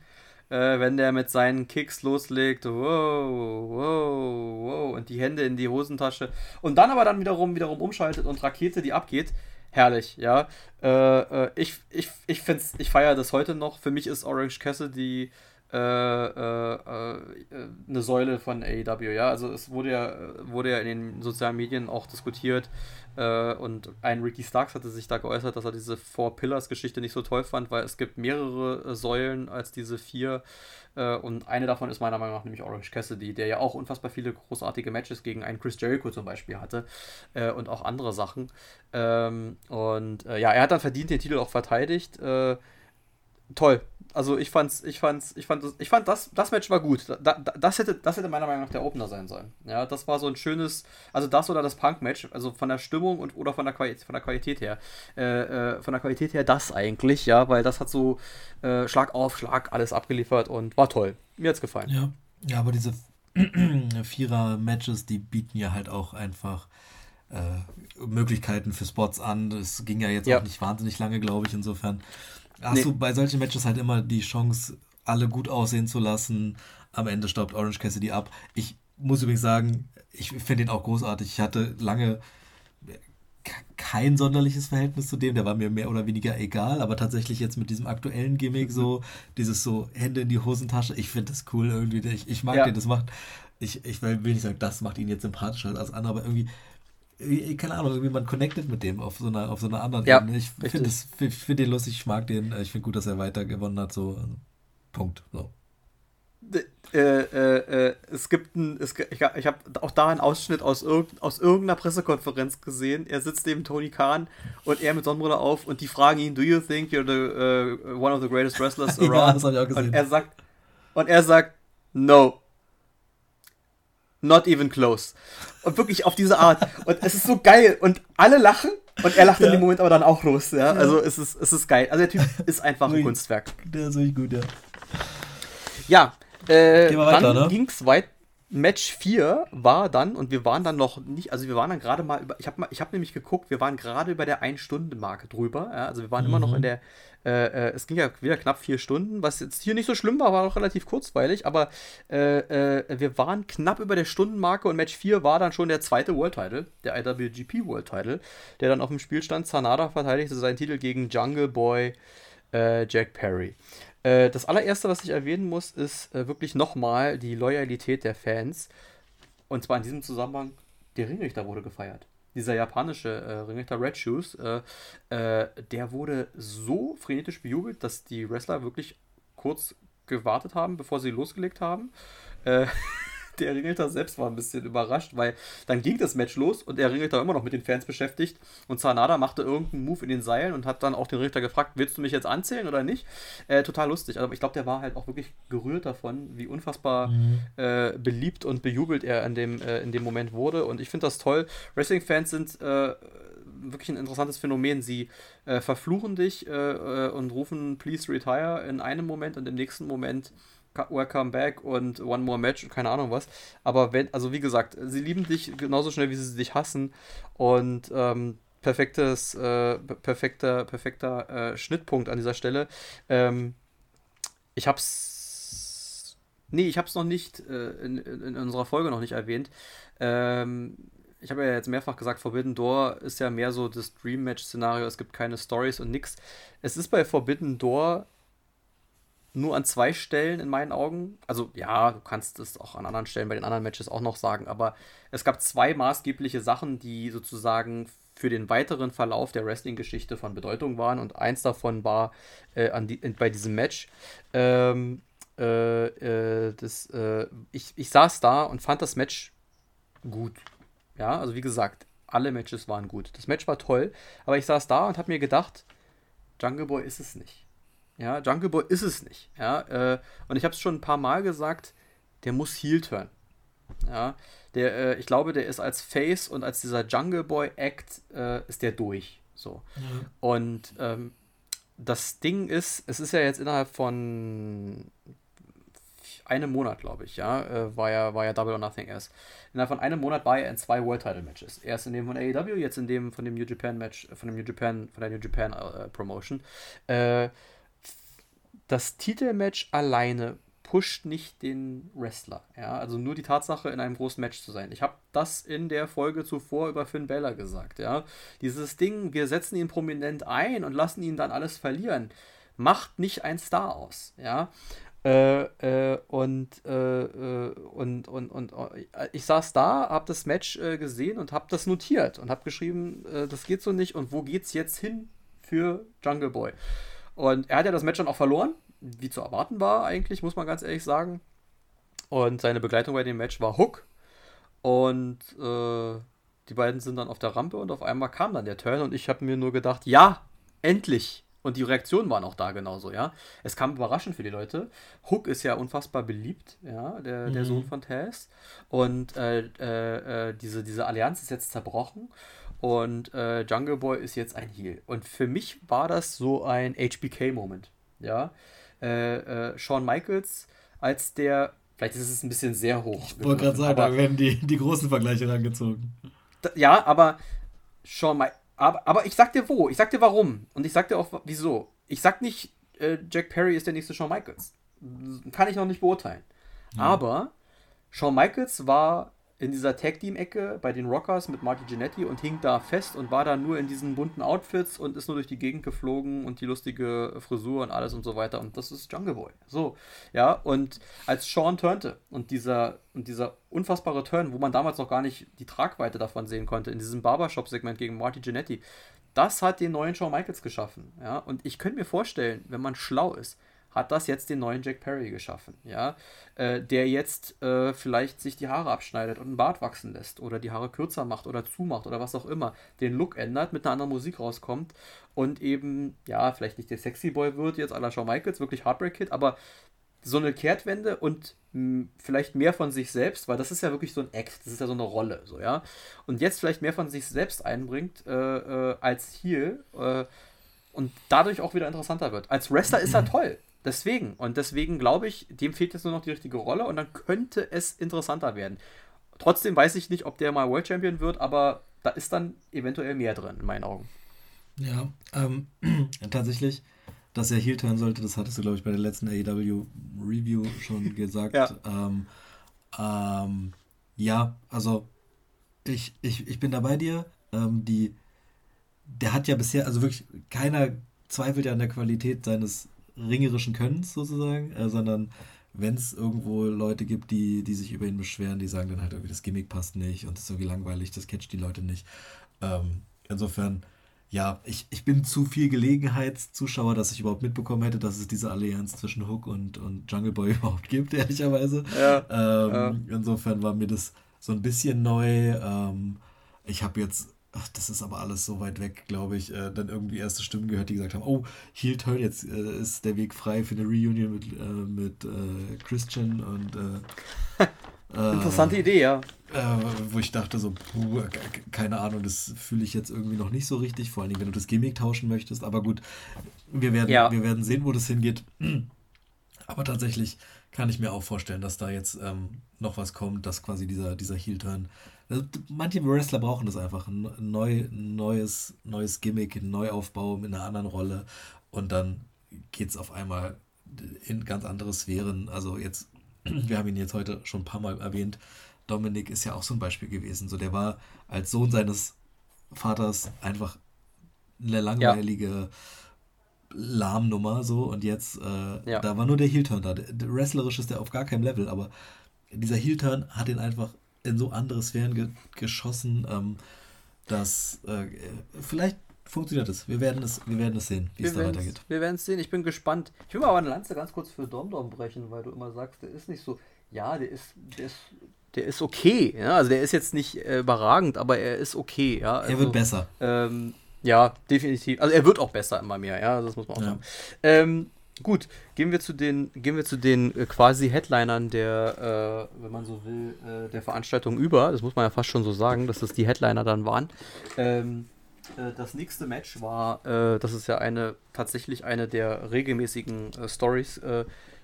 äh, wenn der mit seinen Kicks loslegt, wow, wow, wow, und die Hände in die Hosentasche und dann aber dann wiederum wiederum umschaltet und Rakete, die abgeht. Herrlich, ja. Äh, äh ich ich, ich, ich feiere das heute noch. Für mich ist Orange Cassidy äh, äh, äh, eine Säule von AEW, ja. Also es wurde ja, wurde ja in den sozialen Medien auch diskutiert äh, und ein Ricky Starks hatte sich da geäußert, dass er diese Four Pillars Geschichte nicht so toll fand, weil es gibt mehrere Säulen als diese vier äh, und eine davon ist meiner Meinung nach nämlich Orange Cassidy, der ja auch unfassbar viele großartige Matches gegen einen Chris Jericho zum Beispiel hatte und auch andere Sachen. Ähm, und ja, er hat dann verdient den Titel auch verteidigt toll. Also ich fand's, ich fand's, ich fand, ich fand das, das Match war gut. Da, das hätte, das hätte meiner Meinung nach der Opener sein sollen. Ja, das war so ein schönes, also das oder das Punk-Match, also von der Stimmung und oder von der Qualität, von der Qualität her, äh, äh, von der Qualität her das eigentlich, ja, weil das hat so äh, Schlag auf Schlag alles abgeliefert und war toll. Mir hat's gefallen. Ja, ja, aber diese Vierer-Matches, die bieten ja halt auch einfach äh, Möglichkeiten für Spots an. Das ging ja jetzt ja. auch nicht wahnsinnig lange, glaube ich, insofern hast nee. du bei solchen Matches halt immer die Chance, alle gut aussehen zu lassen. Am Ende staubt Orange Cassidy ab. Ich muss übrigens sagen, ich finde ihn auch großartig. Ich hatte lange kein sonderliches Verhältnis zu dem, der war mir mehr oder weniger egal, aber tatsächlich jetzt mit diesem aktuellen Gimmick so, dieses so Hände in die Hosentasche, ich finde das cool irgendwie, ich, ich mag ja. den, das macht, ich, ich will nicht sagen, das macht ihn jetzt sympathischer als andere, aber irgendwie keine Ahnung, irgendwie man connectet mit dem auf so einer, auf so einer anderen ja, Ebene. Ich finde find den lustig, ich mag den, ich finde gut, dass er weiter gewonnen hat, so Punkt. So. Äh, äh, äh, es gibt ein, es, ich, ich habe auch da einen Ausschnitt aus, irg aus irgendeiner Pressekonferenz gesehen. Er sitzt neben Tony Khan und er mit Sonnenbrille auf und die fragen ihn, do you think you're the, uh, one of the greatest wrestlers around? ja, das habe ich auch gesehen. Und er sagt, und er sagt, no. Not even close. Und wirklich auf diese Art. Und es ist so geil. Und alle lachen. Und er lacht ja. in dem Moment aber dann auch los. Ja? Also es ist, es ist geil. Also der Typ ist einfach ein Kunstwerk. Der ist wirklich gut, ja. Ja. Äh, weiter, dann ne? ging's weit Match 4 war dann, und wir waren dann noch nicht, also wir waren dann gerade mal über, ich habe ich hab nämlich geguckt, wir waren gerade über der 1-Stunden-Marke drüber. Ja, also wir waren mhm. immer noch in mhm. der, äh, äh, es ging ja wieder knapp vier Stunden, was jetzt hier nicht so schlimm war, war auch relativ kurzweilig, aber äh, äh wir waren knapp über der Stundenmarke und Match 4 war dann schon der zweite World Title, der IWGP World Title, der dann auf dem Spiel stand. Sanada verteidigte seinen Titel gegen Jungle Boy äh, Jack Perry. Äh, das allererste, was ich erwähnen muss, ist wirklich nochmal die Loyalität der Fans. Und zwar in diesem Zusammenhang, der Ringrichter wurde gefeiert. Dieser japanische äh, Ringrichter Red Shoes, äh, äh, der wurde so frenetisch bejubelt, dass die Wrestler wirklich kurz gewartet haben, bevor sie losgelegt haben. Äh, der Ringrichter selbst war ein bisschen überrascht, weil dann ging das Match los und der Ringrichter war immer noch mit den Fans beschäftigt und Sanada machte irgendeinen Move in den Seilen und hat dann auch den Ringrichter gefragt, willst du mich jetzt anzählen oder nicht? Äh, total lustig, aber ich glaube, der war halt auch wirklich gerührt davon, wie unfassbar mhm. äh, beliebt und bejubelt er in dem, äh, in dem Moment wurde und ich finde das toll. Wrestling-Fans sind äh, wirklich ein interessantes Phänomen. Sie äh, verfluchen dich äh, und rufen Please retire in einem Moment und im nächsten Moment Welcome Back und One More Match und keine Ahnung was. Aber wenn, also wie gesagt, sie lieben dich genauso schnell, wie sie dich hassen. Und ähm, perfektes, äh, perfekter, perfekter äh, Schnittpunkt an dieser Stelle. Ähm, ich hab's. Nee, ich hab's noch nicht äh, in, in, unserer Folge noch nicht erwähnt. Ähm, ich habe ja jetzt mehrfach gesagt, Forbidden Door ist ja mehr so das Dream Match-Szenario. Es gibt keine Stories und nix. Es ist bei Forbidden Door nur an zwei Stellen in meinen Augen. Also ja, du kannst es auch an anderen Stellen bei den anderen Matches auch noch sagen, aber es gab zwei maßgebliche Sachen, die sozusagen für den weiteren Verlauf der Wrestling-Geschichte von Bedeutung waren und eins davon war äh, an die, bei diesem Match. Ähm, äh, äh, das, äh, ich, ich saß da und fand das Match gut. Ja, also wie gesagt, alle Matches waren gut. Das Match war toll, aber ich saß da und habe mir gedacht, Jungle Boy ist es nicht. Ja, Jungle Boy ist es nicht. Ja, äh, und ich habe es schon ein paar Mal gesagt, der muss Heel turn. Ja, der, äh, ich glaube, der ist als Face und als dieser Jungle Boy Act äh, ist der durch. So. Mhm. Und ähm, das Ding ist, es ist ja jetzt innerhalb von einem Monat, glaube ich, ja, äh, war ja, war ja Double or Nothing erst. Innerhalb von einem Monat war er in zwei World Title Matches. Erst in dem von AEW, jetzt in dem von dem New Japan Match, von dem New Japan, von der New Japan äh, Promotion. Das Titelmatch alleine pusht nicht den Wrestler. Ja, also nur die Tatsache, in einem großen Match zu sein. Ich habe das in der Folge zuvor über Finn Balor gesagt. Ja, dieses Ding, wir setzen ihn prominent ein und lassen ihn dann alles verlieren, macht nicht ein Star aus. Ja. Äh, äh, und, äh, äh und, und, und, äh, ich saß da, habe das Match äh, gesehen und habe das notiert und habe geschrieben, das geht so nicht und wo geht's jetzt hin für Jungle Boy? Und er hat ja das Match dann auch verloren, wie zu erwarten war eigentlich, muss man ganz ehrlich sagen. Und seine Begleitung bei dem Match war Hook. Und äh, die beiden sind dann auf der Rampe und auf einmal kam dann der Turn und ich habe mir nur gedacht, ja, endlich. Und die Reaktionen waren auch da genauso, ja. Es kam überraschend für die Leute. Hook ist ja unfassbar beliebt, ja, der, mhm. der Sohn von Taz. Und äh, äh, äh, diese, diese Allianz ist jetzt zerbrochen. Und äh, Jungle Boy ist jetzt ein Heal. Und für mich war das so ein HBK-Moment. Ja. Äh, äh, Shawn Michaels als der, vielleicht ist es ein bisschen sehr hoch. Ich wollte gerade sagen, da werden die, die großen Vergleiche rangezogen. Ja, aber Shawn Michaels. Aber, aber ich sag dir wo, ich sag dir warum. Und ich sag dir auch wieso. Ich sag nicht, äh, Jack Perry ist der nächste Shawn Michaels. Kann ich noch nicht beurteilen. Ja. Aber Shawn Michaels war in dieser Tag Team Ecke bei den Rockers mit Marty Jannetty und hing da fest und war da nur in diesen bunten Outfits und ist nur durch die Gegend geflogen und die lustige Frisur und alles und so weiter und das ist Jungle Boy. So, ja, und als Sean turnte und dieser und dieser unfassbare Turn, wo man damals noch gar nicht die Tragweite davon sehen konnte in diesem Barbershop Segment gegen Marty Jannetty, das hat den neuen Shawn Michaels geschaffen, ja, und ich könnte mir vorstellen, wenn man schlau ist, hat das jetzt den neuen Jack Perry geschaffen, ja, äh, der jetzt äh, vielleicht sich die Haare abschneidet und einen Bart wachsen lässt oder die Haare kürzer macht oder zumacht oder was auch immer, den Look ändert, mit einer anderen Musik rauskommt und eben, ja, vielleicht nicht der Sexy Boy wird jetzt à la Shawn Michaels, wirklich Heartbreak Kid, aber so eine Kehrtwende und mh, hm, vielleicht mehr von sich selbst, weil das ist ja wirklich so ein Act, das ist ja so eine Rolle, so, ja, und jetzt vielleicht mehr von sich selbst einbringt äh, äh als hier, äh, und dadurch auch wieder interessanter wird. Als Wrestler ist er toll deswegen. Und deswegen glaube ich, dem fehlt jetzt nur noch die richtige Rolle und dann könnte es interessanter werden. Trotzdem weiß ich nicht, ob der mal World Champion wird, aber da ist dann eventuell mehr drin, in meinen Augen. Ja, ähm, tatsächlich, dass er Heel turn sollte, das hattest du, glaube ich, bei der letzten AEW Review schon gesagt. ja. Ähm, ähm, ja, also ich, ich, ich bin da bei dir. Ähm, die, der hat ja bisher, also wirklich, keiner zweifelt ja an der Qualität seines ringerischen Könnens sozusagen, äh, sondern wenn es irgendwo Leute gibt, die, die sich über ihn beschweren, die sagen dann halt irgendwie, das Gimmick passt nicht und es ist irgendwie langweilig, das catcht die Leute nicht. Ähm, insofern, ja, ich, ich bin zu viel Gelegenheitszuschauer, dass ich überhaupt mitbekommen hätte, dass es diese Allianz zwischen Hook und, und Jungle Boy überhaupt gibt, ehrlicherweise. Ja, ähm, ja. Insofern war mir das so ein bisschen neu. Ähm, ich habe jetzt ach, das ist aber alles so weit weg, glaube ich, äh, dann irgendwie erste Stimmen gehört, die gesagt haben, oh, Heel Turn, jetzt äh, ist der Weg frei für eine Reunion mit, äh, mit äh, Christian und äh, Interessante Idee, ja. wo ich dachte so, puh, keine Ahnung, das fühle ich jetzt irgendwie noch nicht so richtig, vor allem wenn du das Gimmick tauschen möchtest, aber gut, wir werden, ja. wir werden sehen, wo das hingeht. Aber tatsächlich kann ich mir auch vorstellen, dass da jetzt ähm, noch was kommt, dass quasi dieser, dieser Heel-Turn also, manche Wrestler brauchen das einfach. Ein neu, neues, neues Gimmick, ein Neuaufbau mit einer anderen Rolle. Und dann geht es auf einmal in ganz andere Sphären. Also jetzt, wir haben ihn jetzt heute schon ein paar Mal erwähnt. Dominik ist ja auch so ein Beispiel gewesen. So, der war als Sohn seines Vaters einfach eine langweilige ja. Lahmnummer so und jetzt äh, ja. da war nur der Heel-Turn da. Der, der wrestlerisch ist der auf gar keinem Level, aber dieser Heel-Turn hat ihn einfach in so andere Sphären ge geschossen, ähm, dass äh, vielleicht funktioniert es. Wir werden es, wir werden es sehen, wie es da weitergeht. Wir werden es sehen. Ich bin gespannt. Ich will mal aber eine Lanze ganz kurz für Domdom brechen, weil du immer sagst, der ist nicht so. Ja, der ist, der ist, der ist okay. Ja? Also der ist jetzt nicht äh, überragend, aber er ist okay. Ja? Also, er wird besser. Ähm, ja, definitiv. Also er wird auch besser immer mehr. Ja, das muss man auch ja. sagen. Ähm, Gut, gehen wir zu den, gehen wir zu den äh, quasi Headlinern der, äh, wenn man so will, äh, der Veranstaltung über. Das muss man ja fast schon so sagen, dass das die Headliner dann waren. Ähm, äh, das nächste Match war, äh, das ist ja eine tatsächlich eine der regelmäßigen äh, Stories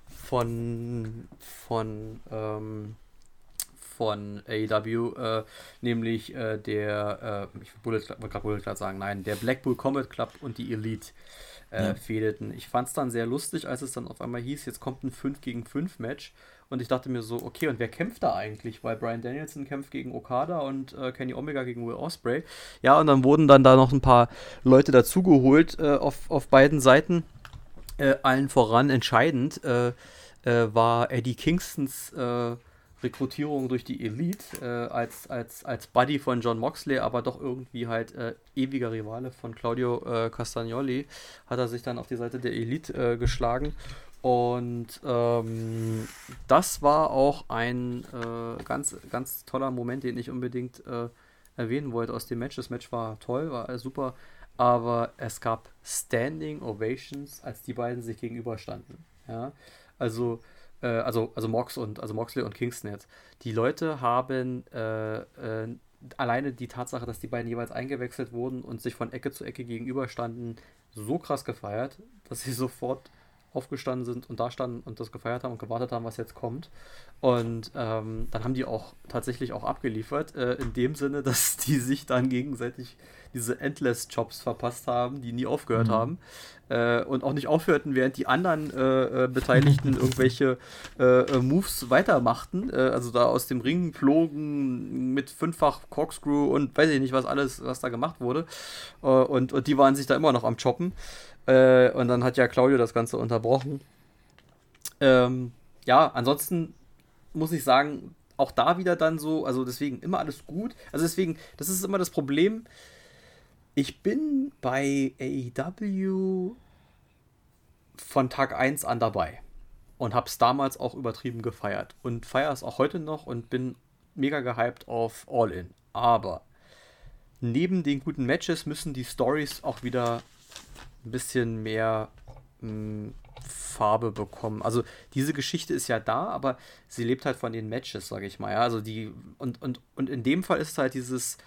von von ähm, von AEW, nämlich der, ich wollte gerade sagen, nein, der Blackpool Combat Club und die Elite äh, ja. fehlten. Ich fand es dann sehr lustig, als es dann auf einmal hieß, jetzt kommt ein 5 gegen 5 Match. Und ich dachte mir so, okay, und wer kämpft da eigentlich? Weil Brian Danielson kämpft gegen Okada und äh, Kenny Omega gegen Will Osprey. Ja, und dann wurden dann da noch ein paar Leute dazugeholt äh, auf, auf beiden Seiten. Äh, allen voran entscheidend äh, äh, war Eddie Kingstons Rekrutierung durch die Elite äh, als, als, als Buddy von John Moxley, aber doch irgendwie halt äh, ewiger Rivale von Claudio äh, Castagnoli, hat er sich dann auf die Seite der Elite äh, geschlagen. Und ähm, das war auch ein äh, ganz, ganz toller Moment, den ich unbedingt äh, erwähnen wollte aus dem Match. Das Match war toll, war super, aber es gab Standing Ovations, als die beiden sich gegenüberstanden. Ja? Also äh, also, also Mox und also Moxley und Kingston jetzt, die Leute haben äh, äh, alleine die Tatsache, dass die beiden jeweils eingewechselt wurden und sich von Ecke zu Ecke gegenüberstanden, so krass gefeiert, dass sie sofort aufgestanden sind und da standen und das gefeiert haben und gewartet haben, was jetzt kommt. Und ähm, dann haben die auch tatsächlich auch abgeliefert, äh, in dem Sinne, dass die sich dann gegenseitig diese Endless-Jobs verpasst haben, die nie aufgehört mhm. haben. Äh, und auch nicht aufhörten, während die anderen äh, äh Beteiligten irgendwelche äh, äh, Moves weitermachten. also da aus dem Ring flogen mit fünffach Corkscrew und weiß ich nicht, was alles, was da gemacht wurde. und, und die waren sich da immer noch am Choppen. Und dann hat ja Claudio das Ganze unterbrochen. Ähm, ja, ansonsten muss ich sagen, auch da wieder dann so, also deswegen immer alles gut. Also deswegen, das ist immer das Problem. Ich bin bei AEW von Tag 1 an dabei und habe es damals auch übertrieben gefeiert und feiere es auch heute noch und bin mega gehypt auf All In. Aber neben den guten Matches müssen die Stories auch wieder ein bisschen mehr mh, hm, Farbe bekommen. Also diese Geschichte ist ja da, aber sie lebt halt von den Matches, sage ich mal. Ja? Also die und, und, und in dem Fall ist halt dieses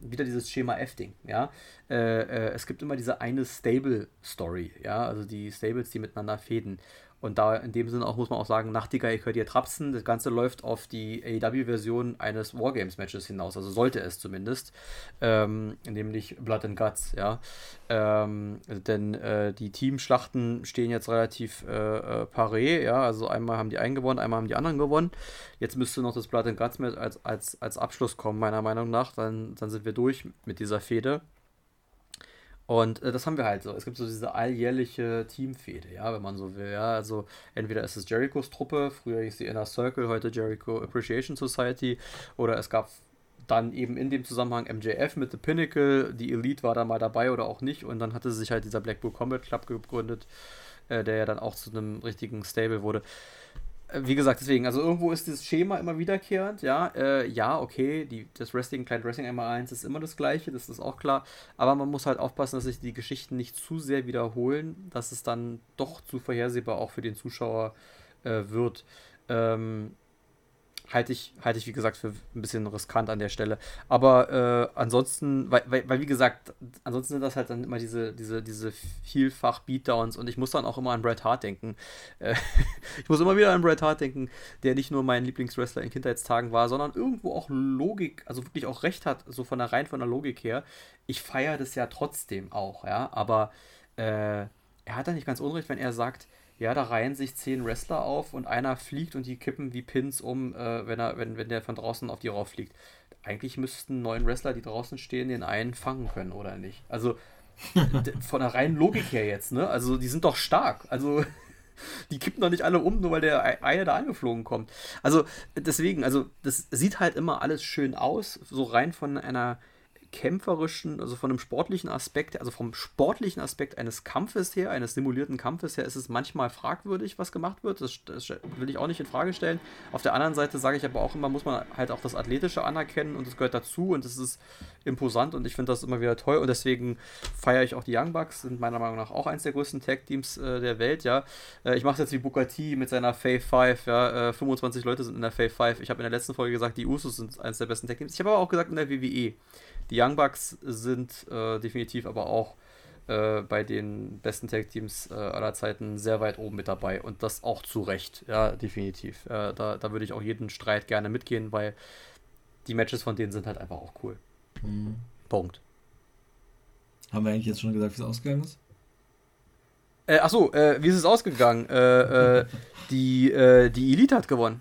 wieder dieses Schema F-Ding, ja. äh, äh, es gibt immer diese eine Stable-Story, ja, also die Stables, die miteinander fäden. Und da in dem Sinne auch muss man auch sagen, Nachtigall könnt ihr trapsen. Das Ganze läuft auf die AEW-Version eines Wargames-Matches hinaus, also sollte es zumindest. Ähm, nämlich Blood and Guts, ja. Ähm, denn äh, die Teamschlachten stehen jetzt relativ äh, äh, paré, ja. Also einmal haben die einen gewonnen, einmal haben die anderen gewonnen. Jetzt müsste noch das Blood and Guts Match als, als, als Abschluss kommen, meiner Meinung nach. Dann, dann sind wir durch mit dieser Fehde. Und äh, das haben wir halt so. Es gibt so diese alljährliche Teamfehde, ja, wenn man so will. Ja, also entweder ist es Jerichos Truppe, früher hieß die Inner Circle, heute Jericho Appreciation Society, oder es gab dann eben in dem Zusammenhang MJF mit The Pinnacle, die Elite war da mal dabei oder auch nicht, und dann hatte sich halt dieser Blackpool Combat Club gegründet, äh, der ja dann auch zu einem richtigen Stable wurde wie gesagt, deswegen, also irgendwo ist das Schema immer wiederkehrend, ja. Äh, ja, okay, die, das Wrestling, Client Wrestling einmal 1 ist immer das gleiche, das ist auch klar. Aber man muss halt aufpassen, dass sich die Geschichten nicht zu sehr wiederholen, dass es dann doch zu vorhersehbar auch für den Zuschauer äh, wird. Ähm, halte ich, halte ich, wie gesagt, für ein bisschen riskant an der Stelle. Aber äh, ansonsten, weil, weil, weil, wie gesagt, ansonsten sind das halt dann immer diese, diese, diese vielfach Beatdowns und ich muss dann auch immer an Bret Hart denken. Äh, ich muss immer wieder an Bret Hart denken, der nicht nur mein Lieblingswrestler in Kindheitstagen war, sondern irgendwo auch Logik, also wirklich auch recht hat, so von der rein von der Logik her. Ich feiere das ja trotzdem auch, ja, aber äh, er hat da nicht ganz unrecht, wenn er sagt, ja, da reihen sich zehn Wrestler auf und einer fliegt und die kippen wie Pins um, äh, wenn, er, wenn, wenn der von draußen auf die rauf fliegt. Eigentlich müssten neun Wrestler, die draußen stehen, den einen fangen können, oder nicht? Also von der reinen Logik her jetzt, ne? Also die sind doch stark. Also die kippen doch nicht alle um, nur weil der eine da angeflogen kommt. Also deswegen, also das sieht halt immer alles schön aus, so rein von einer kämpferischen, also von einem sportlichen Aspekt, also vom sportlichen Aspekt eines Kampfes her, eines simulierten Kampfes her, ist es manchmal fragwürdig, was gemacht wird. Das, das will ich auch nicht in Frage stellen. Auf der anderen Seite sage ich aber auch immer, muss man halt auch das Athletische anerkennen und das gehört dazu und es ist imposant und ich finde das immer wieder toll und deswegen feiere ich auch die Young Bucks, sind meiner Meinung nach auch eins der größten Tag-Teams äh, der Welt, ja. Äh, ich mache jetzt wie T mit seiner Fave 5, ja. Äh, 25 Leute sind in der Fave 5. Ich habe in der letzten Folge gesagt, die Usos sind eins der besten Tag-Teams. Ich habe aber auch gesagt in der WWE. Die Young Bucks sind äh, definitiv aber auch äh, bei den besten Tag-Teams äh, aller Zeiten sehr weit oben mit dabei und das auch zu Recht, ja, definitiv. Äh, da, da würde ich auch jeden Streit gerne mitgehen, weil die Matches von denen sind halt einfach auch cool. Mhm. Punkt. Haben wir eigentlich jetzt schon gesagt, wie es ausgegangen ist? Äh, achso, äh, wie ist es ausgegangen? Äh, äh, die, äh, die Elite hat gewonnen.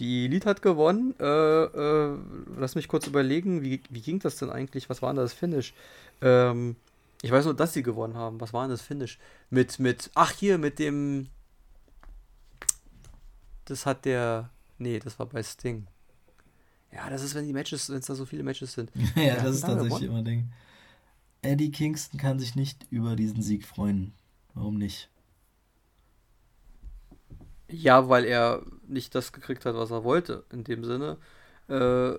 Die Elite hat gewonnen. Äh, äh, lass mich kurz überlegen, wie, wie ging das denn eigentlich? Was war denn das Finish? Ähm, ich weiß nur, dass sie gewonnen haben. Was war denn das Finish? Mit, mit, ach hier, mit dem. Das hat der. Nee, das war bei Sting. Ja, das ist, wenn die Matches, wenn es da so viele Matches sind. ja, ja das ist tatsächlich immer ein Ding. Eddie Kingston kann sich nicht über diesen Sieg freuen. Warum nicht? Ja, weil er nicht das gekriegt hat, was er wollte, in dem Sinne. Äh,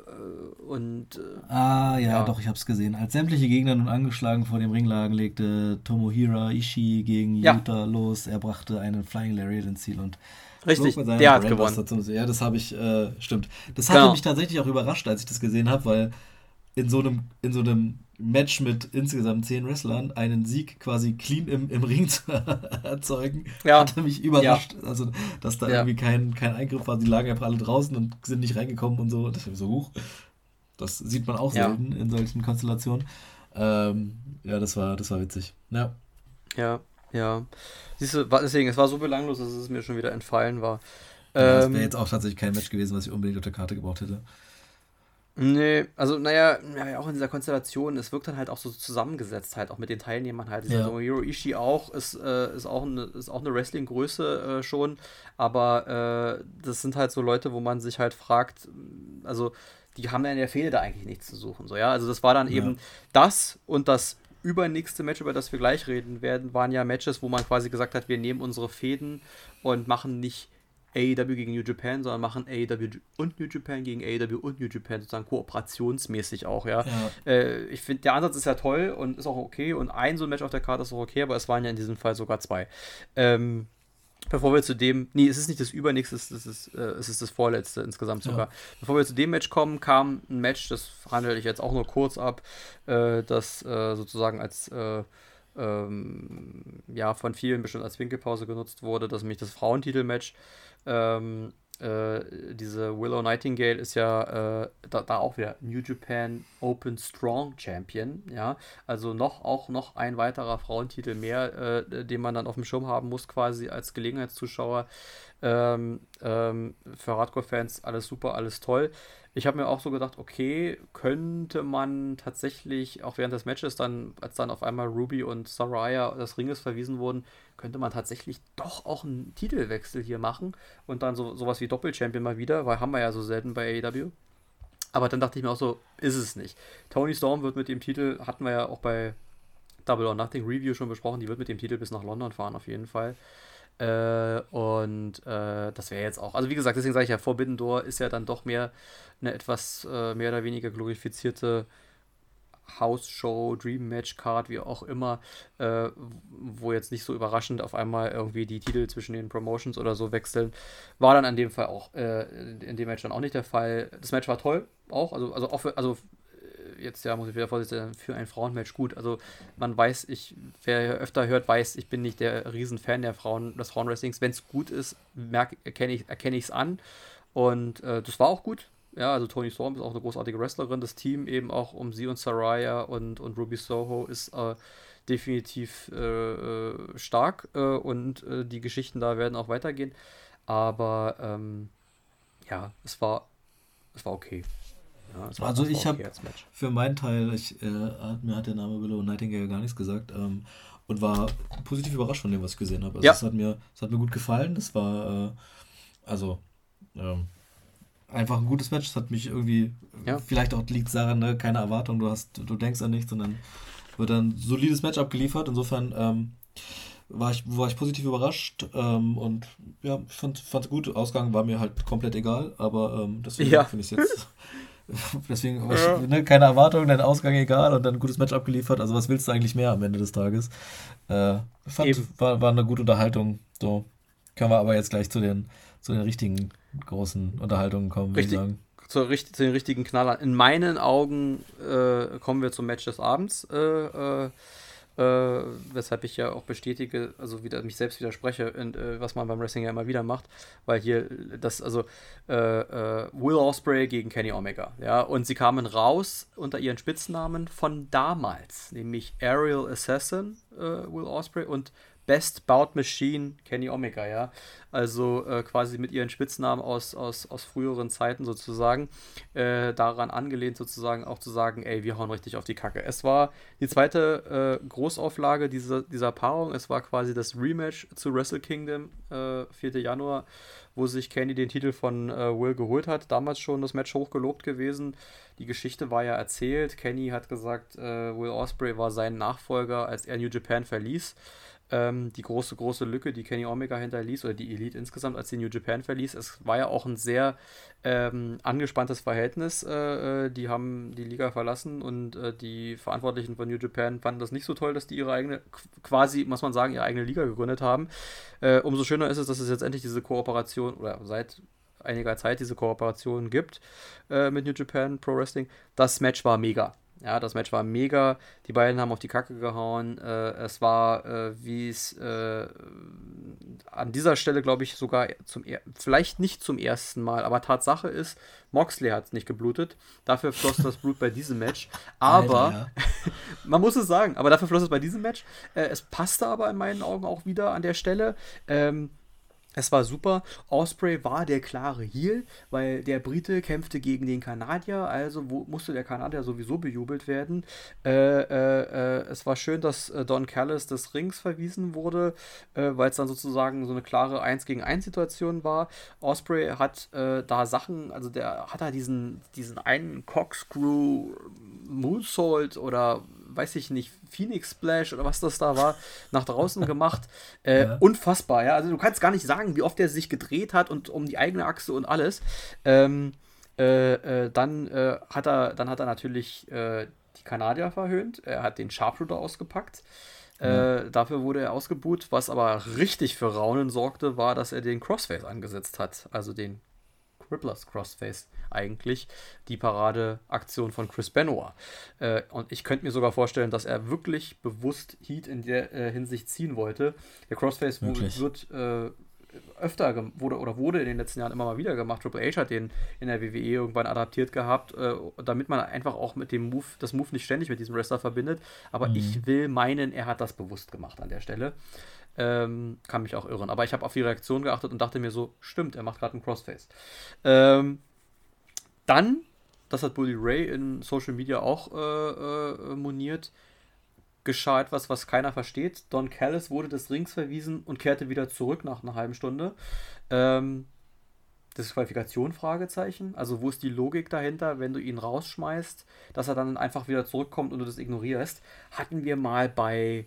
und. Äh, ah, ja, ja, doch, ich hab's gesehen. Als sämtliche Gegner nun angeschlagen vor dem Ring lagen, legte Tomohira Ishii gegen ja. Yuta los. Er brachte einen Flying Lariat ins Ziel und. Richtig, der hat gewonnen. Zum, ja, das habe ich, äh, stimmt. Das hatte genau. mich tatsächlich auch überrascht, als ich das gesehen habe, weil in so einem, in so einem Match mit insgesamt zehn Wrestlern einen Sieg quasi clean im, im Ring zu erzeugen, ja. hat mich überrascht. Ja. Also, dass da ja. irgendwie kein, kein Eingriff war. Die lagen einfach alle draußen und sind nicht reingekommen und so. Das ist so hoch. Das sieht man auch selten in solchen Konstellationen. Ähm, ja, das war, das war witzig. Ja. Ja, ja. Siehst du, deswegen, es war so belanglos, dass es mir schon wieder entfallen war. Ja, das wäre ähm, jetzt auch tatsächlich kein Match gewesen, was ich unbedingt auf der Karte gebraucht hätte. Nee, also naja, ja, auch in dieser Konstellation, es wirkt dann halt auch so zusammengesetzt, halt auch mit den Teilnehmern halt. Ja. Tomohiro Ishii auch, ist, äh, ist auch eine, ist auch eine Wrestling-Größe äh, schon, aber äh, das sind halt so Leute, wo man sich halt fragt, also die haben ja in der Fehde da eigentlich nichts zu suchen, so, ja. Also das war dann ja. eben das und das übernächste Match, über das wir gleich reden werden, waren ja Matches, wo man quasi gesagt hat, wir nehmen unsere Fäden und machen nicht AEW gegen New Japan, sondern machen AEW und New Japan gegen AEW und New Japan sozusagen kooperationsmäßig auch, ja. ja. Äh, ich finde, der Ansatz ist ja toll und ist auch okay und ein so ein Match auf der Karte ist auch okay, aber es waren ja in diesem Fall sogar zwei. Ähm, Bevor wir zu dem, nee, es ist nicht das übernächste, es ist, äh, es ist das vorletzte insgesamt sogar. Ja. Bevor wir zu dem Match kommen, kam ein Match, das handle ich jetzt auch nur kurz ab, äh, das äh, sozusagen als äh, ähm, ja von vielen bestimmt als Winkelpause genutzt wurde, das ist nämlich das Frauentitel-Match. Ähm, äh, diese Willow Nightingale ist ja äh, da, da, auch wieder New Japan Open Strong Champion, ja, also noch auch noch ein weiterer Frauentitel mehr, äh, den man dann auf dem Schirm haben muss, quasi als Gelegenheitszuschauer. Ähm, ähm, für Hardcore-Fans alles super, alles toll. Ich habe mir auch so gedacht, okay, könnte man tatsächlich auch während des Matches dann, als dann auf einmal Ruby und Saraya des Ringes verwiesen wurden, könnte man tatsächlich doch auch einen Titelwechsel hier machen und dann so, sowas wie Doppelchampion mal wieder, weil haben wir ja so selten bei AEW. Aber dann dachte ich mir auch so, ist es nicht. Tony Storm wird mit dem Titel, hatten wir ja auch bei Double or Nothing Review schon besprochen, die wird mit dem Titel bis nach London fahren auf jeden Fall. Äh, und äh, das wäre jetzt auch, also wie gesagt, deswegen sage ich ja, Forbidden Door ist ja dann doch mehr eine etwas äh, mehr oder weniger glorifizierte House-Show, Dream-Match-Card, wie auch immer, äh, wo jetzt nicht so überraschend auf einmal irgendwie die Titel zwischen den Promotions oder so wechseln. War dann an dem Fall auch, äh, in dem Match dann auch nicht der Fall. Das Match war toll, auch, also, also auch für, also jetzt ja, muss ich wieder vorsichtig sein, für ein Frauenmatch gut. Also man weiß, ich, wer öfter hört, weiß, ich bin nicht der Riesenfan der Frauen, des Frauenwrestlings. Wenn es gut ist, merke, erkenne ich es an. Und äh, das war auch gut. Ja, also Tony Storm ist auch eine großartige Wrestlerin. Das Team eben auch um sie und Saraya und, und Ruby Soho ist äh, definitiv äh, äh stark äh, und äh, die Geschichten da werden auch weitergehen. Aber ähm, ja, es war, es war okay. Ja, also ich habe für meinen Teil, ich, äh, mir hat der Name Willow Nightingale gar nichts gesagt ähm, und war positiv überrascht von dem, was ich gesehen habe. Also ja. es hat mir, es hat mir gut gefallen. Es war also ähm, einfach ein gutes Match. Es hat mich irgendwie, ja. vielleicht auch liegt daran, ne, keine Erwartung, du hast, du denkst an nichts und dann wird dann ein solides Match abgeliefert. Insofern ähm, war, ich, war ich positiv überrascht ähm, und ja, ich fand es gut. Ausgang war mir halt komplett egal, aber ähm, deswegen ja. finde ich es jetzt Deswegen ja. ne, keine Erwartung, dein Ausgang egal und dann ein gutes Match abgeliefert. Also was willst du eigentlich mehr am Ende des Tages? Äh, fand, war, war eine gute Unterhaltung. So können wir aber jetzt gleich zu den, zu den richtigen großen Unterhaltungen kommen, würde ich sagen. Zu, zu, den richtigen Knallern. In meinen Augen äh, kommen wir zum Match des Abends. Äh, äh äh, weshalb ich ja auch bestätige, also wieder mich selbst widerspreche, in, äh, was man beim Wrestling ja immer wieder macht, weil hier das, also äh, äh, Will Osprey gegen Kenny Omega, ja, und sie kamen raus unter ihren Spitznamen von damals, nämlich Aerial Assassin, äh, Will Osprey und Best Bout Machine Kenny Omega, ja. Also äh, quasi mit ihren Spitznamen aus, aus, aus früheren Zeiten sozusagen, äh, daran angelehnt sozusagen auch zu sagen, ey, wir hauen richtig auf die Kacke. Es war die zweite äh, Großauflage dieser, dieser Paarung. Es war quasi das Rematch zu Wrestle Kingdom, 4. Äh, Januar, wo sich Kenny den Titel von äh, Will geholt hat. Damals schon das Match hochgelobt gewesen. Die Geschichte war ja erzählt. Kenny hat gesagt, äh, Will Osprey war sein Nachfolger, als er New Japan verließ ähm, die große, große Lücke, die Kenny Omega hinterließ oder die Elite insgesamt, als sie New Japan verließ. Es war ja auch ein sehr ähm, angespanntes Verhältnis. Äh, äh die haben die Liga verlassen und äh, die Verantwortlichen von New Japan fanden das nicht so toll, dass die ihre eigene, quasi, muss man sagen, ihre eigene Liga gegründet haben. Äh, umso schöner ist es, dass es jetzt endlich diese Kooperation oder seit einiger Zeit diese Kooperation gibt äh, mit New Japan Pro Wrestling. Das Match war mega. Ja, das Match war mega. Die beiden haben auf die Kacke gehauen. Äh, es war, äh, wie es äh, an dieser Stelle, glaube ich, sogar zum er vielleicht nicht zum ersten Mal, aber Tatsache ist, Moxley hat nicht geblutet. Dafür floss das Blut bei diesem Match. Aber, Alter, ja. man muss es sagen, aber dafür floss es bei diesem Match. Äh, es passte aber in meinen Augen auch wieder an der Stelle. Ähm, es war super. Osprey war der klare Heel, weil der Brite kämpfte gegen den Kanadier, also wo, musste der Kanadier sowieso bejubelt werden. Äh, äh, äh, es war schön, dass äh, Don Callis des Rings verwiesen wurde, äh, weil es dann sozusagen so eine klare 1 gegen 1 Situation war. Osprey hat äh, da Sachen, also der hat da diesen, diesen einen Corkscrew Moonsault oder weiß ich nicht, Phoenix Splash oder was das da war, nach draußen gemacht. Äh, ja. Unfassbar, ja. Also du kannst gar nicht sagen, wie oft er sich gedreht hat und um die eigene Achse und alles. Ähm, äh, äh, dann, äh, hat er, dann hat er natürlich äh, die Kanadier verhöhnt. Er hat den Sharpshooter ausgepackt. Äh, dafür wurde er ausgebuht. Was aber richtig für Raunen sorgte, war, dass er den Crossface angesetzt hat. Also den Ripplers Crossface eigentlich die Paradeaktion von Chris Benoit. Äh, und ich könnte mir sogar vorstellen, dass er wirklich bewusst Heat in der äh, Hinsicht ziehen wollte. Der Crossface wirklich? wird äh, öfter wurde oder wurde in den letzten Jahren immer mal wieder gemacht. Triple H hat den in der WWE irgendwann adaptiert gehabt, äh, damit man einfach auch mit dem Move, das Move nicht ständig mit diesem Wrestler verbindet. Aber mhm. ich will meinen, er hat das bewusst gemacht an der Stelle. Ähm, kann mich auch irren. Aber ich habe auf die Reaktion geachtet und dachte mir so, stimmt, er macht gerade einen Crossface. Ähm, dann, das hat Bully Ray in Social Media auch äh, äh, moniert, geschah etwas, was keiner versteht. Don Callis wurde des Rings verwiesen und kehrte wieder zurück nach einer halben Stunde. Ähm, Disqualifikation? Fragezeichen. Also wo ist die Logik dahinter, wenn du ihn rausschmeißt, dass er dann einfach wieder zurückkommt und du das ignorierst? Hatten wir mal bei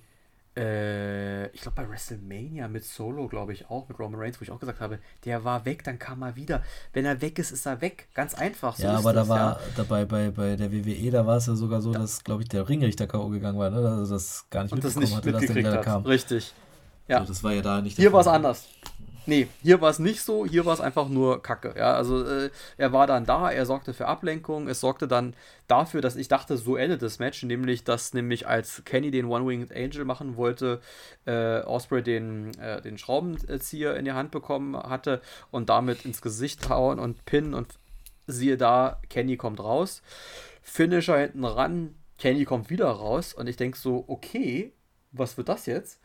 äh, ich glaube bei WrestleMania mit Solo, glaube ich auch, mit Roman Reigns, wo ich auch gesagt habe, der war weg, dann kam er wieder. Wenn er weg ist, ist er weg. Ganz einfach. So ja, aber das, da war ja. dabei bei, bei der WWE, da war es ja sogar so, ja. dass, glaube ich, der Ringrichter K.O. gegangen war, ne? Also das gar nicht Und mitbekommen das nicht hatte, dass der wieder kam. Richtig. Ja. So, das war ja da nicht Hier war es anders. Nee, hier war es nicht so, hier war es einfach nur Kacke. Ja, also äh, er war dann da, er sorgte für Ablenkung, es sorgte dann dafür, dass ich dachte, so endet das Match, nämlich, dass nämlich als Kenny den One-Winged Angel machen wollte, äh, Osprey den, äh, den Schraubenzieher in die Hand bekommen hatte und damit ins Gesicht hauen und pinnen und siehe da, Kenny kommt raus. Finisher hinten ran, Kenny kommt wieder raus und ich denke so, okay, was wird das jetzt?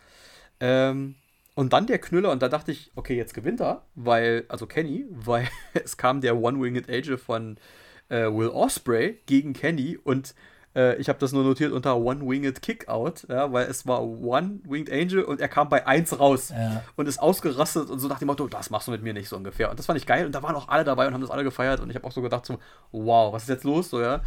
Ähm, und dann der Knüller, und da dachte ich, okay, jetzt gewinnt er, weil, also Kenny, weil es kam der One-Winged Angel von äh, Will Osprey gegen Kenny und äh, ich habe das nur notiert unter One-Winged Kickout, ja, weil es war One-Winged Angel und er kam bei 1 raus ja. und ist ausgerastet und so nach dem Motto, das machst du mit mir nicht so ungefähr. Und das fand ich geil und da waren auch alle dabei und haben das alle gefeiert und ich habe auch so gedacht, so, wow, was ist jetzt los? So, ja.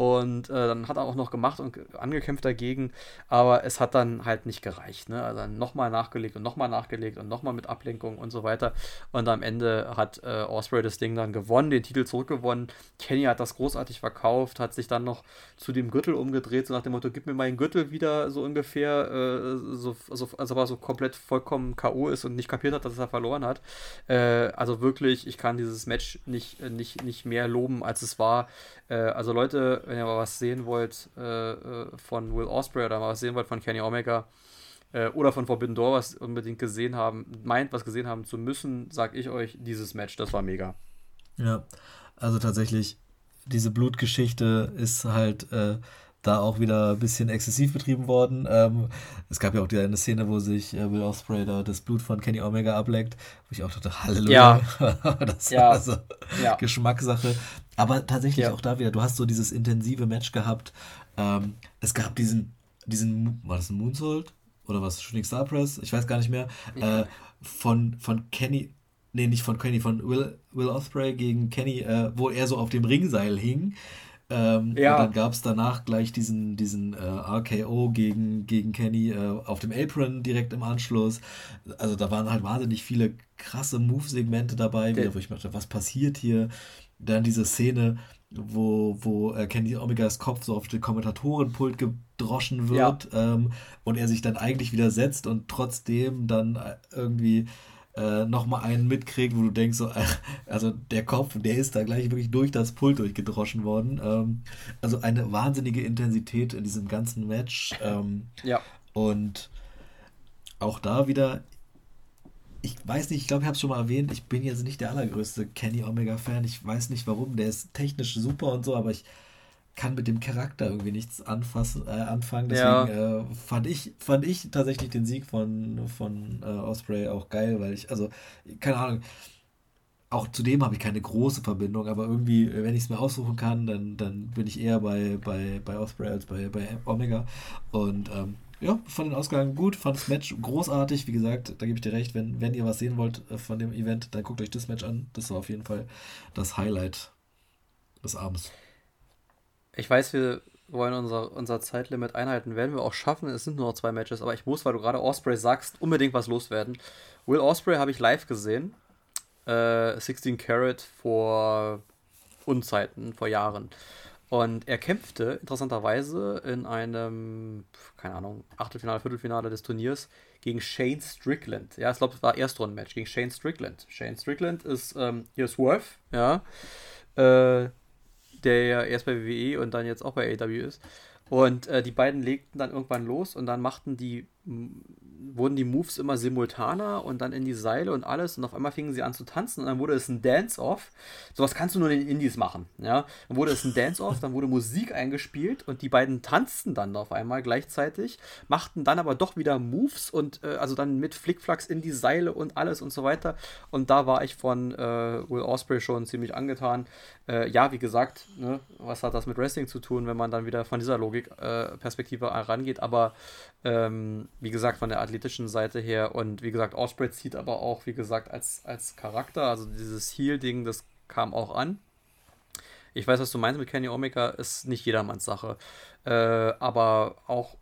Und äh, dann hat er auch noch gemacht und angekämpft dagegen, aber es hat dann halt nicht gereicht. Ne? Also nochmal nachgelegt und nochmal nachgelegt und nochmal mit Ablenkung und so weiter. Und am Ende hat äh, Osprey das Ding dann gewonnen, den Titel zurückgewonnen. Kenny hat das großartig verkauft, hat sich dann noch zu dem Gürtel umgedreht, so nach dem Motto, gib mir meinen Gürtel wieder, so ungefähr, äh, so, also, als ob er so komplett vollkommen K.O. ist und nicht kapiert hat, dass er verloren hat. Äh, also wirklich, ich kann dieses Match nicht, nicht, nicht mehr loben, als es war. Äh, also Leute, wenn ihr mal was sehen wollt äh, äh, von Will Osprey oder mal was sehen wollt von Kenny Omega äh, oder von Forbidden Door was unbedingt gesehen haben, meint, was gesehen haben zu müssen, sag ich euch, dieses Match, das war mega. Ja, also tatsächlich, diese Blutgeschichte ist halt äh, da auch wieder ein bisschen exzessiv betrieben worden. Ähm, es gab ja auch die eine Szene, wo sich äh, Will Ospreay da das Blut von Kenny Omega ableckt, wo ich auch dachte, Halleluja. Ja. das ja. war so ja. Geschmackssache. Aber tatsächlich ja. auch da wieder, du hast so dieses intensive Match gehabt. Ähm, es gab diesen, diesen, war das ein Moonsault? Oder was? Shooting Star Press? Ich weiß gar nicht mehr. Äh, von, von Kenny, nee, nicht von Kenny, von Will, Will Osprey gegen Kenny, äh, wo er so auf dem Ringseil hing. Ähm, ja. Und dann gab es danach gleich diesen, diesen äh, RKO gegen, gegen Kenny äh, auf dem Apron direkt im Anschluss. Also da waren halt wahnsinnig viele krasse Move-Segmente dabei, wieder, wo ich dachte, was passiert hier? Dann diese Szene, wo, wo äh, Kenny Omegas Kopf so auf den Kommentatorenpult gedroschen wird ja. ähm, und er sich dann eigentlich widersetzt und trotzdem dann äh, irgendwie äh, nochmal einen mitkriegt, wo du denkst, so, also der Kopf, der ist da gleich wirklich durch das Pult durchgedroschen worden. Ähm, also eine wahnsinnige Intensität in diesem ganzen Match. Ähm, ja. Und auch da wieder, ich weiß nicht, ich glaube, ich habe es schon mal erwähnt, ich bin jetzt nicht der allergrößte Kenny Omega-Fan. Ich weiß nicht warum, der ist technisch super und so, aber ich kann mit dem Charakter irgendwie nichts anfassen, äh, anfangen. Deswegen ja. äh, fand, ich, fand ich tatsächlich den Sieg von, von äh, Osprey auch geil, weil ich, also, keine Ahnung, auch zu dem habe ich keine große Verbindung, aber irgendwie, wenn ich es mir aussuchen kann, dann, dann bin ich eher bei, bei, bei Osprey als bei, bei Omega. Und ähm, ja, fand den Ausgang gut, fand das Match großartig. Wie gesagt, da gebe ich dir recht, wenn, wenn ihr was sehen wollt äh, von dem Event, dann guckt euch das Match an. Das war auf jeden Fall das Highlight des Abends. Ich weiß, wir wollen unser, unser Zeitlimit einhalten. Werden wir auch schaffen. Es sind nur noch zwei Matches, aber ich muss, weil du gerade Osprey sagst, unbedingt was loswerden. Will Osprey habe ich live gesehen. Äh, 16 Carat vor Unzeiten, vor Jahren. Und er kämpfte interessanterweise in einem, keine Ahnung, Achtelfinale, Viertelfinale des Turniers gegen Shane Strickland. Ja, ich glaube, es war Erstrunden-Match gegen Shane Strickland. Shane Strickland ist ähm, hier Swerve, ja, äh, der ja erst bei WWE und dann jetzt auch bei AW ist. Und äh, die beiden legten dann irgendwann los und dann machten die wurden die Moves immer simultaner und dann in die Seile und alles und auf einmal fingen sie an zu tanzen und dann wurde es ein Dance-Off. Sowas kannst du nur in den Indies machen, ja. Dann wurde es ein Dance-Off, dann wurde Musik eingespielt und die beiden tanzten dann auf einmal gleichzeitig, machten dann aber doch wieder Moves und äh, also dann mit Flickflacks in die Seile und alles und so weiter. Und da war ich von äh, Will Osprey schon ziemlich angetan. Äh, ja, wie gesagt, ne, was hat das mit Wrestling zu tun, wenn man dann wieder von dieser Logik-Perspektive äh, rangeht, aber ähm, wie gesagt, von der athletischen Seite her. Und wie gesagt, Osprey zieht aber auch, wie gesagt, als, als Charakter, also dieses Heal-Ding, das kam auch an. Ich weiß, was du meinst mit Kenny Omega, ist nicht jedermanns Sache. Äh, aber auch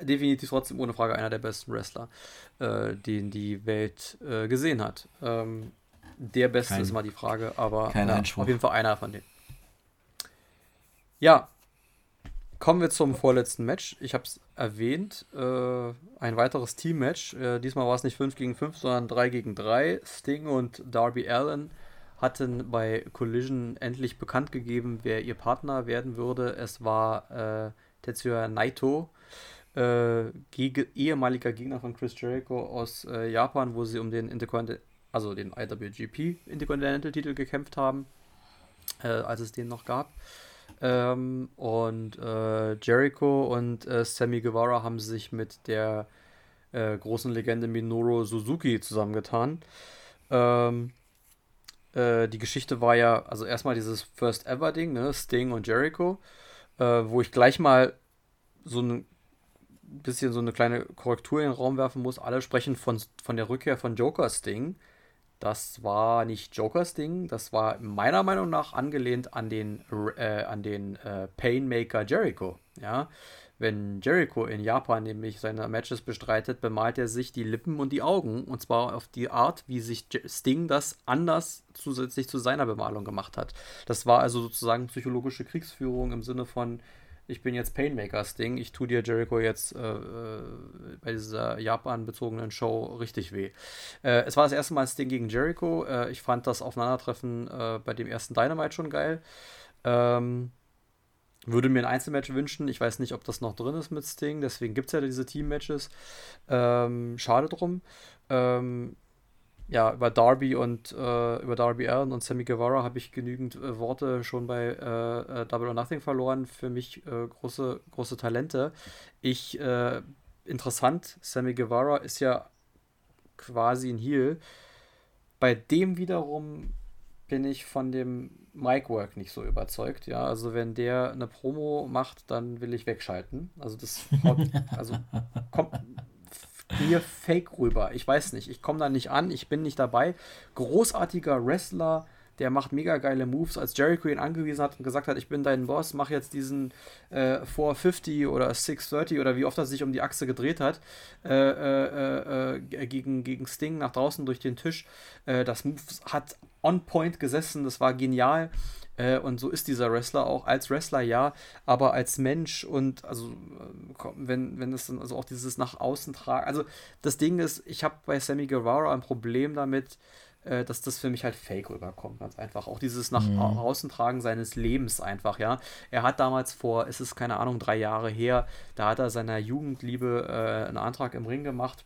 definitiv trotzdem ohne Frage einer der besten Wrestler, äh, den die Welt äh, gesehen hat. Ähm, der Beste kein, ist mal die Frage, aber ja, auf jeden Fall einer von denen. Ja, Kommen wir zum vorletzten Match. Ich habe es erwähnt. Äh, ein weiteres Team-Match. Äh, diesmal war es nicht 5 gegen 5, sondern 3 gegen 3. Sting und Darby Allen hatten bei Collision endlich bekannt gegeben, wer ihr Partner werden würde. Es war äh, Tetsuya Naito, äh, gege ehemaliger Gegner von Chris Jericho aus äh, Japan, wo sie um den Intercontinental, also den IWGP Intercontinental Titel gekämpft haben, äh, als es den noch gab. Ähm, und äh, Jericho und äh, Sammy Guevara haben sich mit der äh, großen Legende Minoru Suzuki zusammengetan. Ähm, äh, die Geschichte war ja, also erstmal dieses First Ever Ding, ne, Sting und Jericho, äh, wo ich gleich mal so ein bisschen so eine kleine Korrektur in den Raum werfen muss. Alle sprechen von, von der Rückkehr von Joker Sting. Das war nicht Jokers Ding, das war meiner Meinung nach angelehnt an den, äh, an den äh, Painmaker Jericho. Ja? Wenn Jericho in Japan nämlich seine Matches bestreitet, bemalt er sich die Lippen und die Augen. Und zwar auf die Art, wie sich Sting das anders zusätzlich zu seiner Bemalung gemacht hat. Das war also sozusagen psychologische Kriegsführung im Sinne von, ich bin jetzt Painmakers Ding, ich tue dir Jericho jetzt äh, äh, bei dieser Japan-bezogenen Show richtig weh. Äh, es war das erste Mal Sting gegen Jericho. Äh, ich fand das Aufeinandertreffen äh, bei dem ersten Dynamite schon geil. Ähm, würde mir ein Einzelmatch wünschen. Ich weiß nicht, ob das noch drin ist mit Sting. Deswegen gibt es ja diese Team-Matches. Ähm, schade drum. Ähm, ja, über Darby und äh, über Darby Allen und Sammy Guevara habe ich genügend äh, Worte schon bei äh, äh Double or Nothing verloren. Für mich äh, große, große Talente. Ich, äh, interessant, Sammy Guevara ist ja quasi ein Heel. Bei dem wiederum bin ich von dem Mic-Work nicht so überzeugt. Ja, also wenn der eine Promo macht, dann will ich wegschalten. Also das also kommt mir fake rüber. Ich weiß nicht. Ich komme da nicht an. Ich bin nicht dabei. Großartiger Wrestler. Der macht mega geile Moves. Als Jericho ihn angewiesen hat und gesagt hat, ich bin dein Boss, mach jetzt diesen äh, 450 oder 630 oder wie oft er sich um die Achse gedreht hat, äh, äh, äh gegen, gegen Sting nach draußen durch den Tisch. Äh, das Move hat on point gesessen. Das war genial. Äh, und so ist dieser Wrestler auch als Wrestler, ja, aber als Mensch und also, äh, wenn, wenn es dann also auch dieses nach außen tragen. Also, das Ding ist, ich habe bei Sammy Guevara ein Problem damit, äh, dass das für mich halt fake rüberkommt, ganz einfach. Auch dieses nach mhm. außen tragen seines Lebens einfach, ja. Er hat damals vor, es ist keine Ahnung, drei Jahre her, da hat er seiner Jugendliebe äh, einen Antrag im Ring gemacht.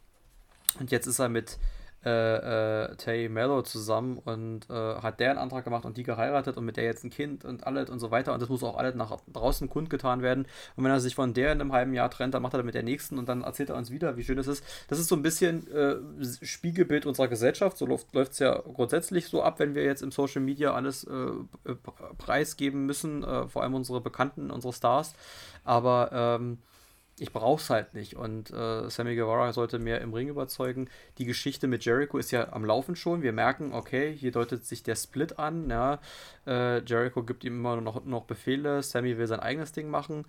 Und jetzt ist er mit äh, äh, Tay Mello zusammen und äh, hat der einen Antrag gemacht und die geheiratet und mit der jetzt ein Kind und alles und so weiter und das muss auch alles nach draußen kundgetan werden. Und wenn er sich von der in einem halben Jahr trennt, dann macht er das mit der nächsten und dann erzählt er uns wieder, wie schön es ist. Das ist so ein bisschen äh, Spiegelbild unserer Gesellschaft, so läuft es ja grundsätzlich so ab, wenn wir jetzt im Social Media alles äh, äh, preisgeben müssen, vor allem unsere Bekannten, unsere Stars, aber ähm, ich brauche es halt nicht. Und äh, Sammy Guevara sollte mehr im Ring überzeugen. Die Geschichte mit Jericho ist ja am Laufen schon. Wir merken, okay, hier deutet sich der Split an. Ja. Äh, Jericho gibt ihm immer noch, noch Befehle. Sammy will sein eigenes Ding machen.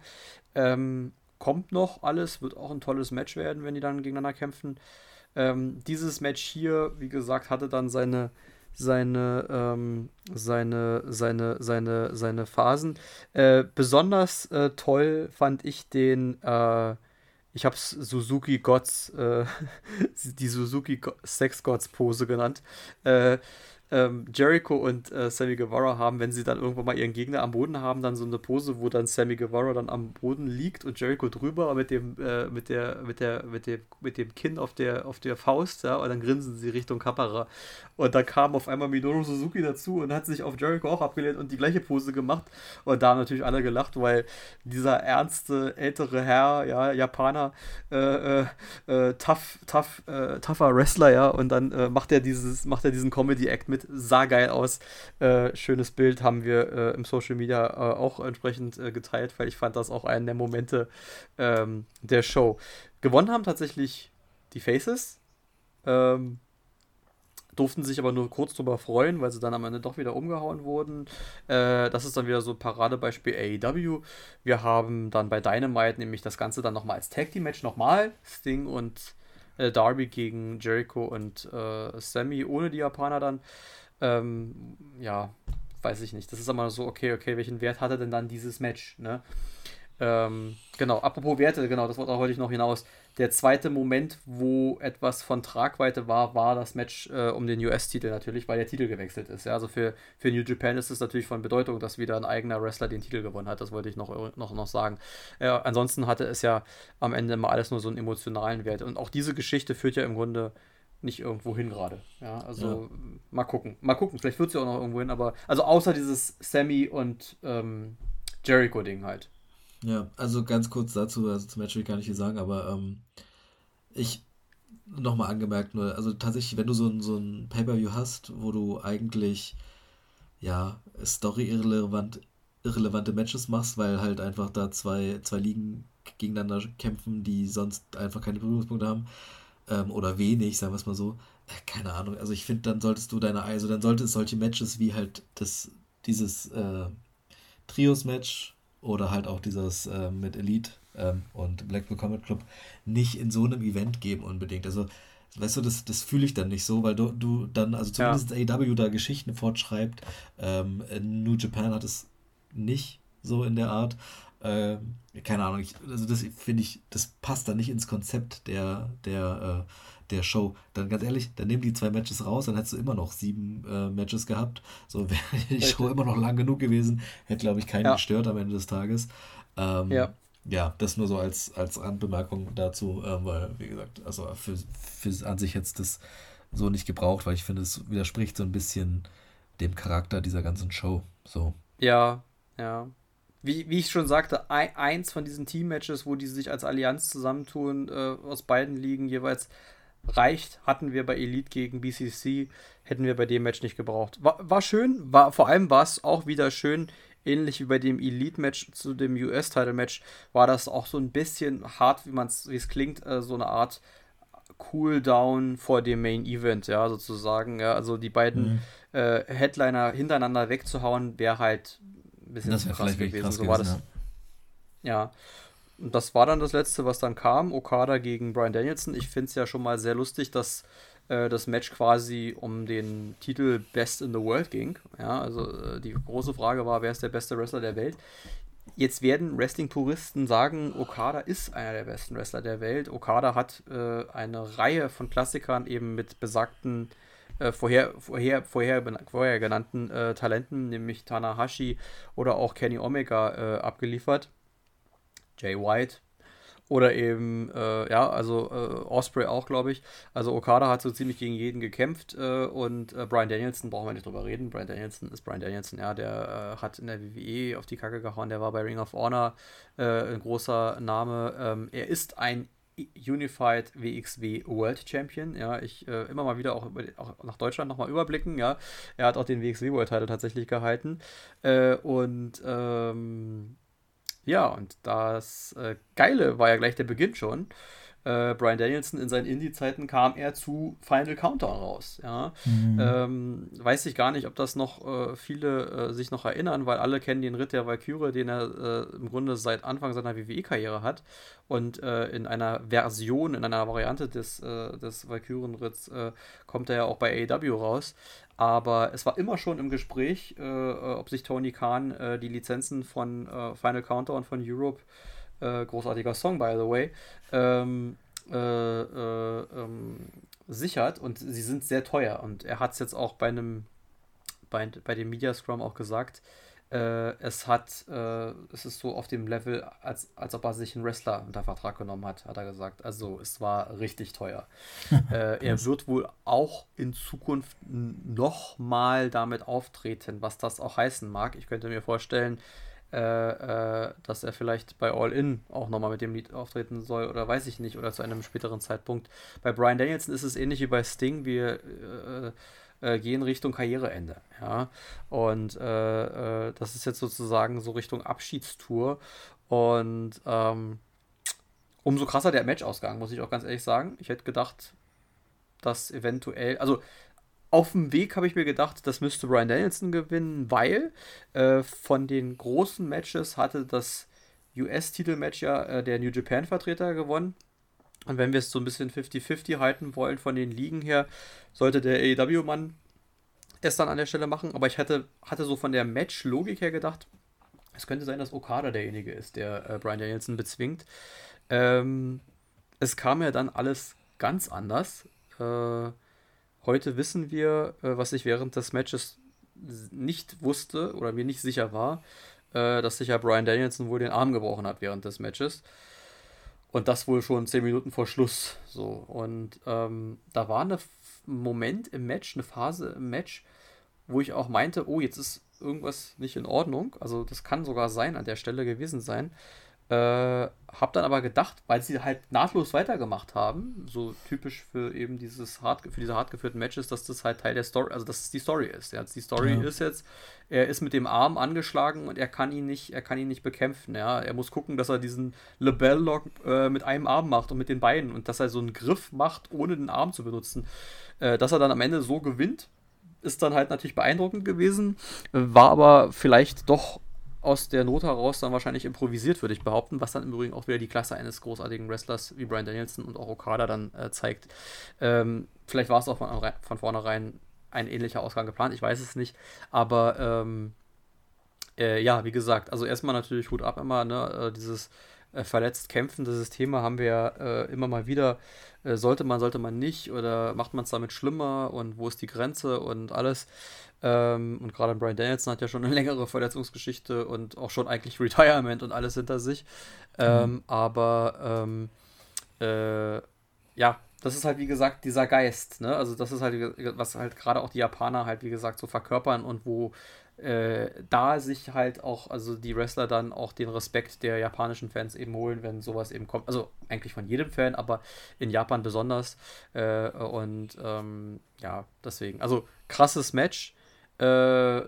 Ähm, kommt noch alles, wird auch ein tolles Match werden, wenn die dann gegeneinander kämpfen. Ähm, dieses Match hier, wie gesagt, hatte dann seine seine, ähm, seine, seine, seine, seine Phasen. Äh, besonders äh, toll fand ich den, äh, ich habe es Suzuki Gods, äh, die Suzuki Sex Gods Pose genannt. Äh, ähm, Jericho und äh, Sammy Guevara haben, wenn sie dann irgendwann mal ihren Gegner am Boden haben, dann so eine Pose, wo dann Sammy Guevara dann am Boden liegt und Jericho drüber mit dem, äh, mit der, mit der, mit dem, mit dem Kinn auf der, auf der Faust, ja, und dann grinsen sie Richtung Kamera. Und da kam auf einmal Minoru Suzuki dazu und hat sich auf Jericho auch abgelehnt und die gleiche Pose gemacht. Und da haben natürlich alle gelacht, weil dieser ernste, ältere Herr, ja, Japaner, äh, äh, äh tough, tough, äh, tougher Wrestler, ja, und dann macht er dieses, macht er diesen Comedy-Act mit, sah geil aus. Äh, schönes Bild haben wir im Social Media auch entsprechend geteilt, weil ich fand das auch einen der Momente ähm, der Show. Gewonnen haben tatsächlich die Faces. Ähm, durften sich aber nur kurz drüber freuen, weil sie dann am Ende doch wieder umgehauen wurden. Äh, das ist dann wieder so Paradebeispiel AEW. Wir haben dann bei Dynamite nämlich das Ganze dann nochmal als Tag Team Match nochmal. Sting und äh, Darby gegen Jericho und äh, Sammy ohne die Japaner dann. Ähm, ja, weiß ich nicht. Das ist immer so, okay, okay, welchen Wert hatte denn dann dieses Match, ne? Ähm, genau, apropos Werte, genau, das wollte ich noch hinaus. Der zweite Moment, wo etwas von Tragweite war, war das Match äh, um den US-Titel natürlich, weil der Titel gewechselt ist. Ja? Also für, für New Japan ist es natürlich von Bedeutung, dass wieder ein eigener Wrestler den Titel gewonnen hat. Das wollte ich noch, noch, noch sagen. Äh, ansonsten hatte es ja am Ende immer alles nur so einen emotionalen Wert. Und auch diese Geschichte führt ja im Grunde nicht irgendwo hin gerade. Ja, also ja. mal gucken. Mal gucken, vielleicht wird sie auch noch irgendwo hin, aber also außer dieses Sammy und ähm, Jericho-Ding halt. Ja, also ganz kurz dazu, also zum Match will ich gar nicht viel sagen, aber ähm, ich nochmal angemerkt, nur, also tatsächlich, wenn du so ein, so ein Pay-Per-View hast, wo du eigentlich ja Story-irrelevant irrelevante Matches machst, weil halt einfach da zwei, zwei Ligen gegeneinander kämpfen, die sonst einfach keine Berührungspunkte haben, ähm, oder wenig, sagen wir es mal so. Äh, keine Ahnung, also ich finde, dann solltest du deine, also dann sollte es solche Matches wie halt das, dieses äh, Trios-Match oder halt auch dieses äh, mit Elite ähm, und Blackpool Comet Club nicht in so einem Event geben unbedingt. Also, weißt du, das, das fühle ich dann nicht so, weil du, du dann, also zumindest ja. AW da Geschichten fortschreibt. Ähm, New Japan hat es nicht so in der Art. Ähm, keine Ahnung, ich, also das finde ich, das passt dann nicht ins Konzept der, der, äh, der Show. Dann ganz ehrlich, dann nehmen die zwei Matches raus, dann hättest du immer noch sieben äh, Matches gehabt. So wäre die Show immer noch lang genug gewesen. Hätte, glaube ich, keinen ja. gestört am Ende des Tages. Ähm, ja. Ja, das nur so als, als Randbemerkung dazu, äh, weil, wie gesagt, also für, für an sich jetzt das so nicht gebraucht, weil ich finde, es widerspricht so ein bisschen dem Charakter dieser ganzen Show. So. Ja, ja. Wie, wie ich schon sagte, ein, eins von diesen Team-Matches, wo die sich als Allianz zusammentun, äh, aus beiden Ligen jeweils, reicht, hatten wir bei Elite gegen BCC, hätten wir bei dem Match nicht gebraucht. War, war schön, war, vor allem war es auch wieder schön, ähnlich wie bei dem Elite-Match zu dem US-Title-Match, war das auch so ein bisschen hart, wie man es, wie es klingt, äh, so eine Art Cooldown vor dem Main Event, ja, sozusagen. Ja, also die beiden mhm. äh, Headliner hintereinander wegzuhauen, wäre halt ein bisschen das krass gewesen. Krass so war das. Ja. ja. Und das war dann das letzte, was dann kam. Okada gegen Brian Danielson. Ich finde es ja schon mal sehr lustig, dass äh, das Match quasi um den Titel Best in the World ging. Ja, also äh, die große Frage war, wer ist der beste Wrestler der Welt? Jetzt werden Wrestling-Puristen sagen, Okada ist einer der besten Wrestler der Welt. Okada hat äh, eine Reihe von Klassikern eben mit besagten äh, vorher, vorher, vorher, vorher genannten äh, Talenten, nämlich Tanahashi oder auch Kenny Omega, äh, abgeliefert. Jay White. Oder eben, äh, ja, also äh, Osprey auch, glaube ich. Also Okada hat so ziemlich gegen jeden gekämpft äh, und äh, Brian Danielson, brauchen wir nicht drüber reden. Brian Danielson ist Brian Danielson, ja, der äh, hat in der WWE auf die Kacke gehauen, der war bei Ring of Honor äh, ein großer Name. Ähm, er ist ein Unified WXW World Champion. Ja, ich äh, immer mal wieder auch, auch nach Deutschland nochmal überblicken. Ja, er hat auch den WXW World Title tatsächlich gehalten. Äh, und ähm, ja, und das äh, Geile war ja gleich der Beginn schon. äh, Brian Danielson in seinen Indie-Zeiten kam er zu Final Countdown raus. Ja? Mhm. Ähm, weiß ich gar nicht, ob das noch äh, viele äh, sich noch erinnern, weil alle kennen den Ritt der Valkyrie, den er äh, im Grunde seit Anfang seiner WWE-Karriere hat. Und äh, in einer Version, in einer Variante des, äh, des Valkyrienritts kommt er ja auch bei AEW raus. Aber es war immer schon im Gespräch, ob sich Tony Khan die Lizenzen von Final Countdown von Europe äh, großartiger Song, by the way, ähm, äh, äh, ähm, sichert und sie sind sehr teuer. Und er hat es jetzt auch bei einem, bei, bei dem Media Scrum auch gesagt, äh, es hat, äh, es ist so auf dem Level, als, als ob er sich einen Wrestler unter Vertrag genommen hat, hat er gesagt. Also es war richtig teuer. äh, er wird wohl auch in Zukunft nochmal damit auftreten, was das auch heißen mag. Ich könnte mir vorstellen, äh, äh, dass er vielleicht bei All In auch nochmal mit dem Lied auftreten soll oder weiß ich nicht oder zu einem späteren Zeitpunkt. Bei Brian Danielson ist es ähnlich wie bei Sting, wir äh, äh, gehen Richtung Karriereende. Ja? Und äh, das ist jetzt sozusagen so Richtung Abschiedstour und ähm, umso krasser der Matchausgang, muss ich auch ganz ehrlich sagen. Ich hätte gedacht, dass eventuell, also auf dem Weg habe ich mir gedacht, das müsste Brian Danielson gewinnen, weil äh, von den großen Matches hatte das US-Titelmatch ja äh, der New Japan-Vertreter gewonnen. Und wenn wir es so ein bisschen 50-50 halten wollen von den Ligen her, sollte der AEW-Mann es dann an der Stelle machen. Aber ich hatte, hatte so von der Match-Logik her gedacht, es könnte sein, dass Okada derjenige ist, der äh, Brian Danielson bezwingt. Ähm, es kam ja dann alles ganz anders. Äh, Heute wissen wir, äh, was ich während des Matches nicht wusste oder mir nicht sicher war, äh, dass sich ja Brian Danielson wohl den Arm gebrochen hat während des Matches. Und das wohl schon zehn Minuten vor Schluss. So. Und ähm, da war ein Moment im Match, eine Phase im Match, wo ich auch meinte, oh, jetzt ist irgendwas nicht in Ordnung. Also das kann sogar sein an der Stelle gewesen sein. Äh, hab dann aber gedacht, weil sie halt nahtlos weitergemacht haben, so typisch für eben dieses hart, für diese hart geführten Matches, dass das halt Teil der Story, also dass es die Story ist. Ja, die Story ja. ist jetzt, er ist mit dem Arm angeschlagen und er kann ihn nicht, er kann ihn nicht bekämpfen. Ja, er muss gucken, dass er diesen Lebel Lock äh, mit einem Arm macht und mit den Beinen und dass er so einen Griff macht, ohne den Arm zu benutzen. Äh, dass er dann am Ende so gewinnt, ist dann halt natürlich beeindruckend gewesen, war aber vielleicht doch aus der Not heraus dann wahrscheinlich improvisiert, würde ich behaupten, was dann im Übrigen auch wieder die Klasse eines großartigen Wrestlers wie Brian Danielson und auch Okada dann äh, zeigt. Ähm, vielleicht war es auch von, von vornherein ein ähnlicher Ausgang geplant, ich weiß es nicht, aber ähm, äh, ja, wie gesagt, also erstmal natürlich Hut ab immer, ne, äh, dieses äh, verletzt kämpfen, dieses Thema haben wir ja äh, immer mal wieder, äh, sollte man, sollte man nicht oder macht man es damit schlimmer und wo ist die Grenze und alles. Ähm, und gerade Brian Danielson hat ja schon eine längere Verletzungsgeschichte und auch schon eigentlich Retirement und alles hinter sich. Ähm, mhm. Aber ähm, äh, ja, das ist halt wie gesagt dieser Geist, ne? Also das ist halt, was halt gerade auch die Japaner halt wie gesagt so verkörpern und wo äh, da sich halt auch, also die Wrestler dann auch den Respekt der japanischen Fans eben holen, wenn sowas eben kommt. Also eigentlich von jedem Fan, aber in Japan besonders. Äh, und ähm, ja, deswegen. Also krasses Match äh,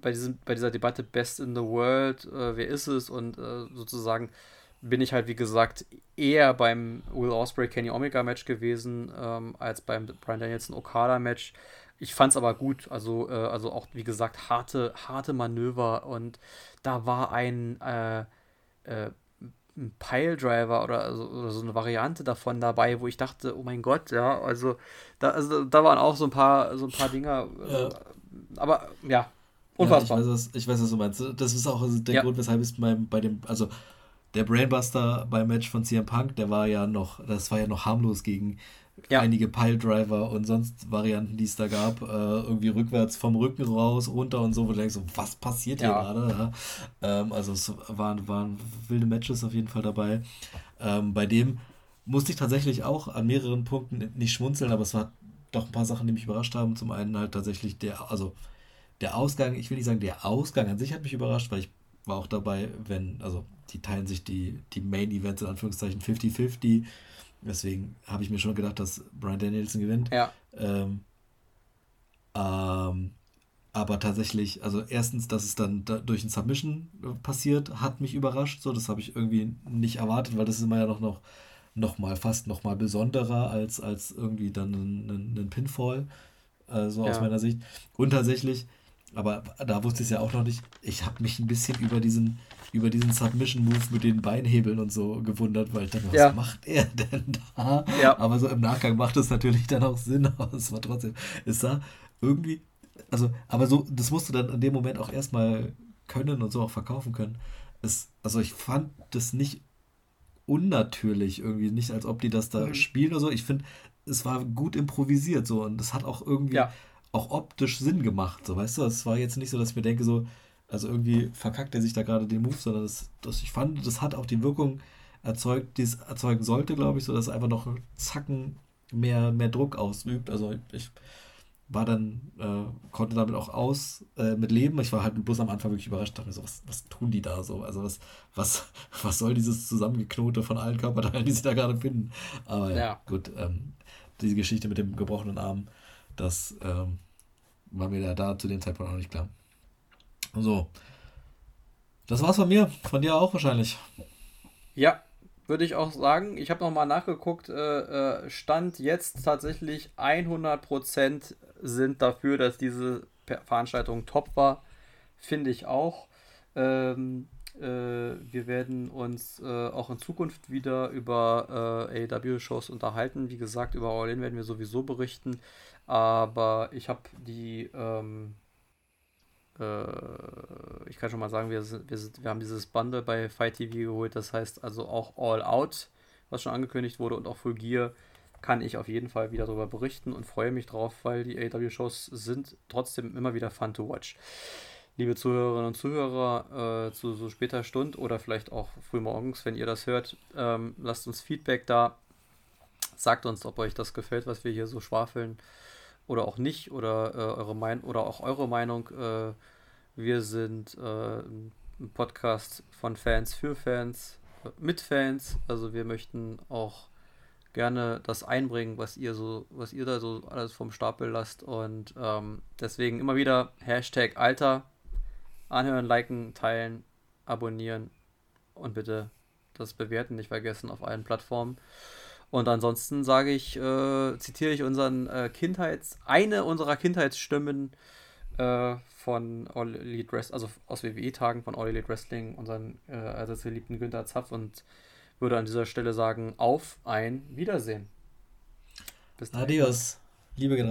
bei, diesem, bei dieser Debatte Best in the World, äh, wer ist es und äh, sozusagen bin ich halt, wie gesagt, eher beim Will Osprey Kenny Omega Match gewesen, ähm, als beim Brian Danielson Okada Match. Ich fand es aber gut, also, äh, also auch, wie gesagt, harte, harte Manöver und da war ein, äh, äh, ein Piledriver oder, also, oder so eine Variante davon dabei, wo ich dachte, oh mein Gott, ja, also da, also, da waren auch so ein paar, so ein paar Dinger, ja aber ja, unfassbar. Ja, ich, weiß, was, ich weiß, was du meinst. Das ist auch der ja. Grund, weshalb es beim, bei dem, also der Brainbuster beim Match von CM Punk, der war ja noch, das war ja noch harmlos gegen ja. einige Piledriver und sonst Varianten, die es da gab. Äh, irgendwie rückwärts vom Rücken raus, runter und so, wo du denkst, so, was passiert hier ja. gerade? Ja? Ähm, also es waren, waren wilde Matches auf jeden Fall dabei. Ähm, bei dem musste ich tatsächlich auch an mehreren Punkten nicht schmunzeln, aber es war doch ein paar Sachen, die mich überrascht haben. Zum einen halt tatsächlich der, also der Ausgang, ich will nicht sagen, der Ausgang an sich hat mich überrascht, weil ich war auch dabei, wenn, also die teilen sich die, die Main Events in Anführungszeichen 50-50. Deswegen habe ich mir schon gedacht, dass Brian Danielson gewinnt. Ja. Ähm, ähm, aber tatsächlich, also erstens, dass es dann da durch ein Submission passiert, hat mich überrascht. So, das habe ich irgendwie nicht erwartet, weil das ist immer ja noch, noch nochmal fast nochmal besonderer als, als irgendwie dann ein, ein Pinfall, äh, so ja. aus meiner Sicht. Und tatsächlich, aber da wusste ich es ja auch noch nicht, ich habe mich ein bisschen über diesen, über diesen Submission-Move mit den Beinhebeln und so gewundert, weil ich dachte, was ja. macht er denn da? Ja. Aber so im Nachgang macht es natürlich dann auch Sinn, aber es war trotzdem, es sah irgendwie, also, aber so, das musst du dann in dem Moment auch erstmal können und so auch verkaufen können. Es, also ich fand das nicht unnatürlich irgendwie, nicht als ob die das da mhm. spielen oder so. Ich finde, es war gut improvisiert so und es hat auch irgendwie ja. auch optisch Sinn gemacht, so weißt du. Es war jetzt nicht so, dass ich mir denke so, also irgendwie verkackt er sich da gerade den Move, sondern das, das, ich fand, das hat auch die Wirkung erzeugt, die es erzeugen sollte, glaube ich, so dass es einfach noch Zacken mehr, mehr Druck ausübt. Also ich war dann, äh, konnte damit auch aus äh, mit leben. Ich war halt bloß am Anfang wirklich überrascht, dachte mir so, was, was tun die da so? Also was, was, was soll dieses Zusammengeknote von allen Körperteilen, die sie da gerade finden? Aber ja, ja gut, ähm, diese Geschichte mit dem gebrochenen Arm, das ähm, war mir da, da zu dem Zeitpunkt auch nicht klar. So. Das war's von mir. Von dir auch wahrscheinlich. Ja, würde ich auch sagen. Ich habe nochmal nachgeguckt. Äh, äh, Stand jetzt tatsächlich 100% sind dafür, dass diese Veranstaltung top war. Finde ich auch. Ähm, äh, wir werden uns äh, auch in Zukunft wieder über äh, AEW-Shows unterhalten. Wie gesagt, über All In werden wir sowieso berichten. Aber ich habe die, ähm, äh, ich kann schon mal sagen, wir, sind, wir, sind, wir haben dieses Bundle bei Fight TV geholt. Das heißt also auch All Out, was schon angekündigt wurde, und auch Full Gear kann ich auf jeden Fall wieder darüber berichten und freue mich drauf, weil die AW-Shows sind trotzdem immer wieder fun to watch. Liebe Zuhörerinnen und Zuhörer, äh, zu so später Stunde oder vielleicht auch frühmorgens, wenn ihr das hört, ähm, lasst uns Feedback da. Sagt uns, ob euch das gefällt, was wir hier so schwafeln oder auch nicht oder äh, eure Meinung oder auch eure Meinung. Äh, wir sind äh, ein Podcast von Fans für Fans, mit Fans. Also wir möchten auch gerne das einbringen, was ihr so, was ihr da so alles vom Stapel lasst. Und ähm, deswegen immer wieder Hashtag Alter, anhören, liken, teilen, abonnieren und bitte das Bewerten nicht vergessen auf allen Plattformen. Und ansonsten sage ich, äh, zitiere ich unseren äh, Kindheits, eine unserer Kindheitsstimmen äh, von All Elite Wrestling, also aus WWE-Tagen von All Elite Wrestling, unseren äh, allseits geliebten Günther Zapf und würde an dieser Stelle sagen, auf ein Wiedersehen. Bis Adios. Liebe geht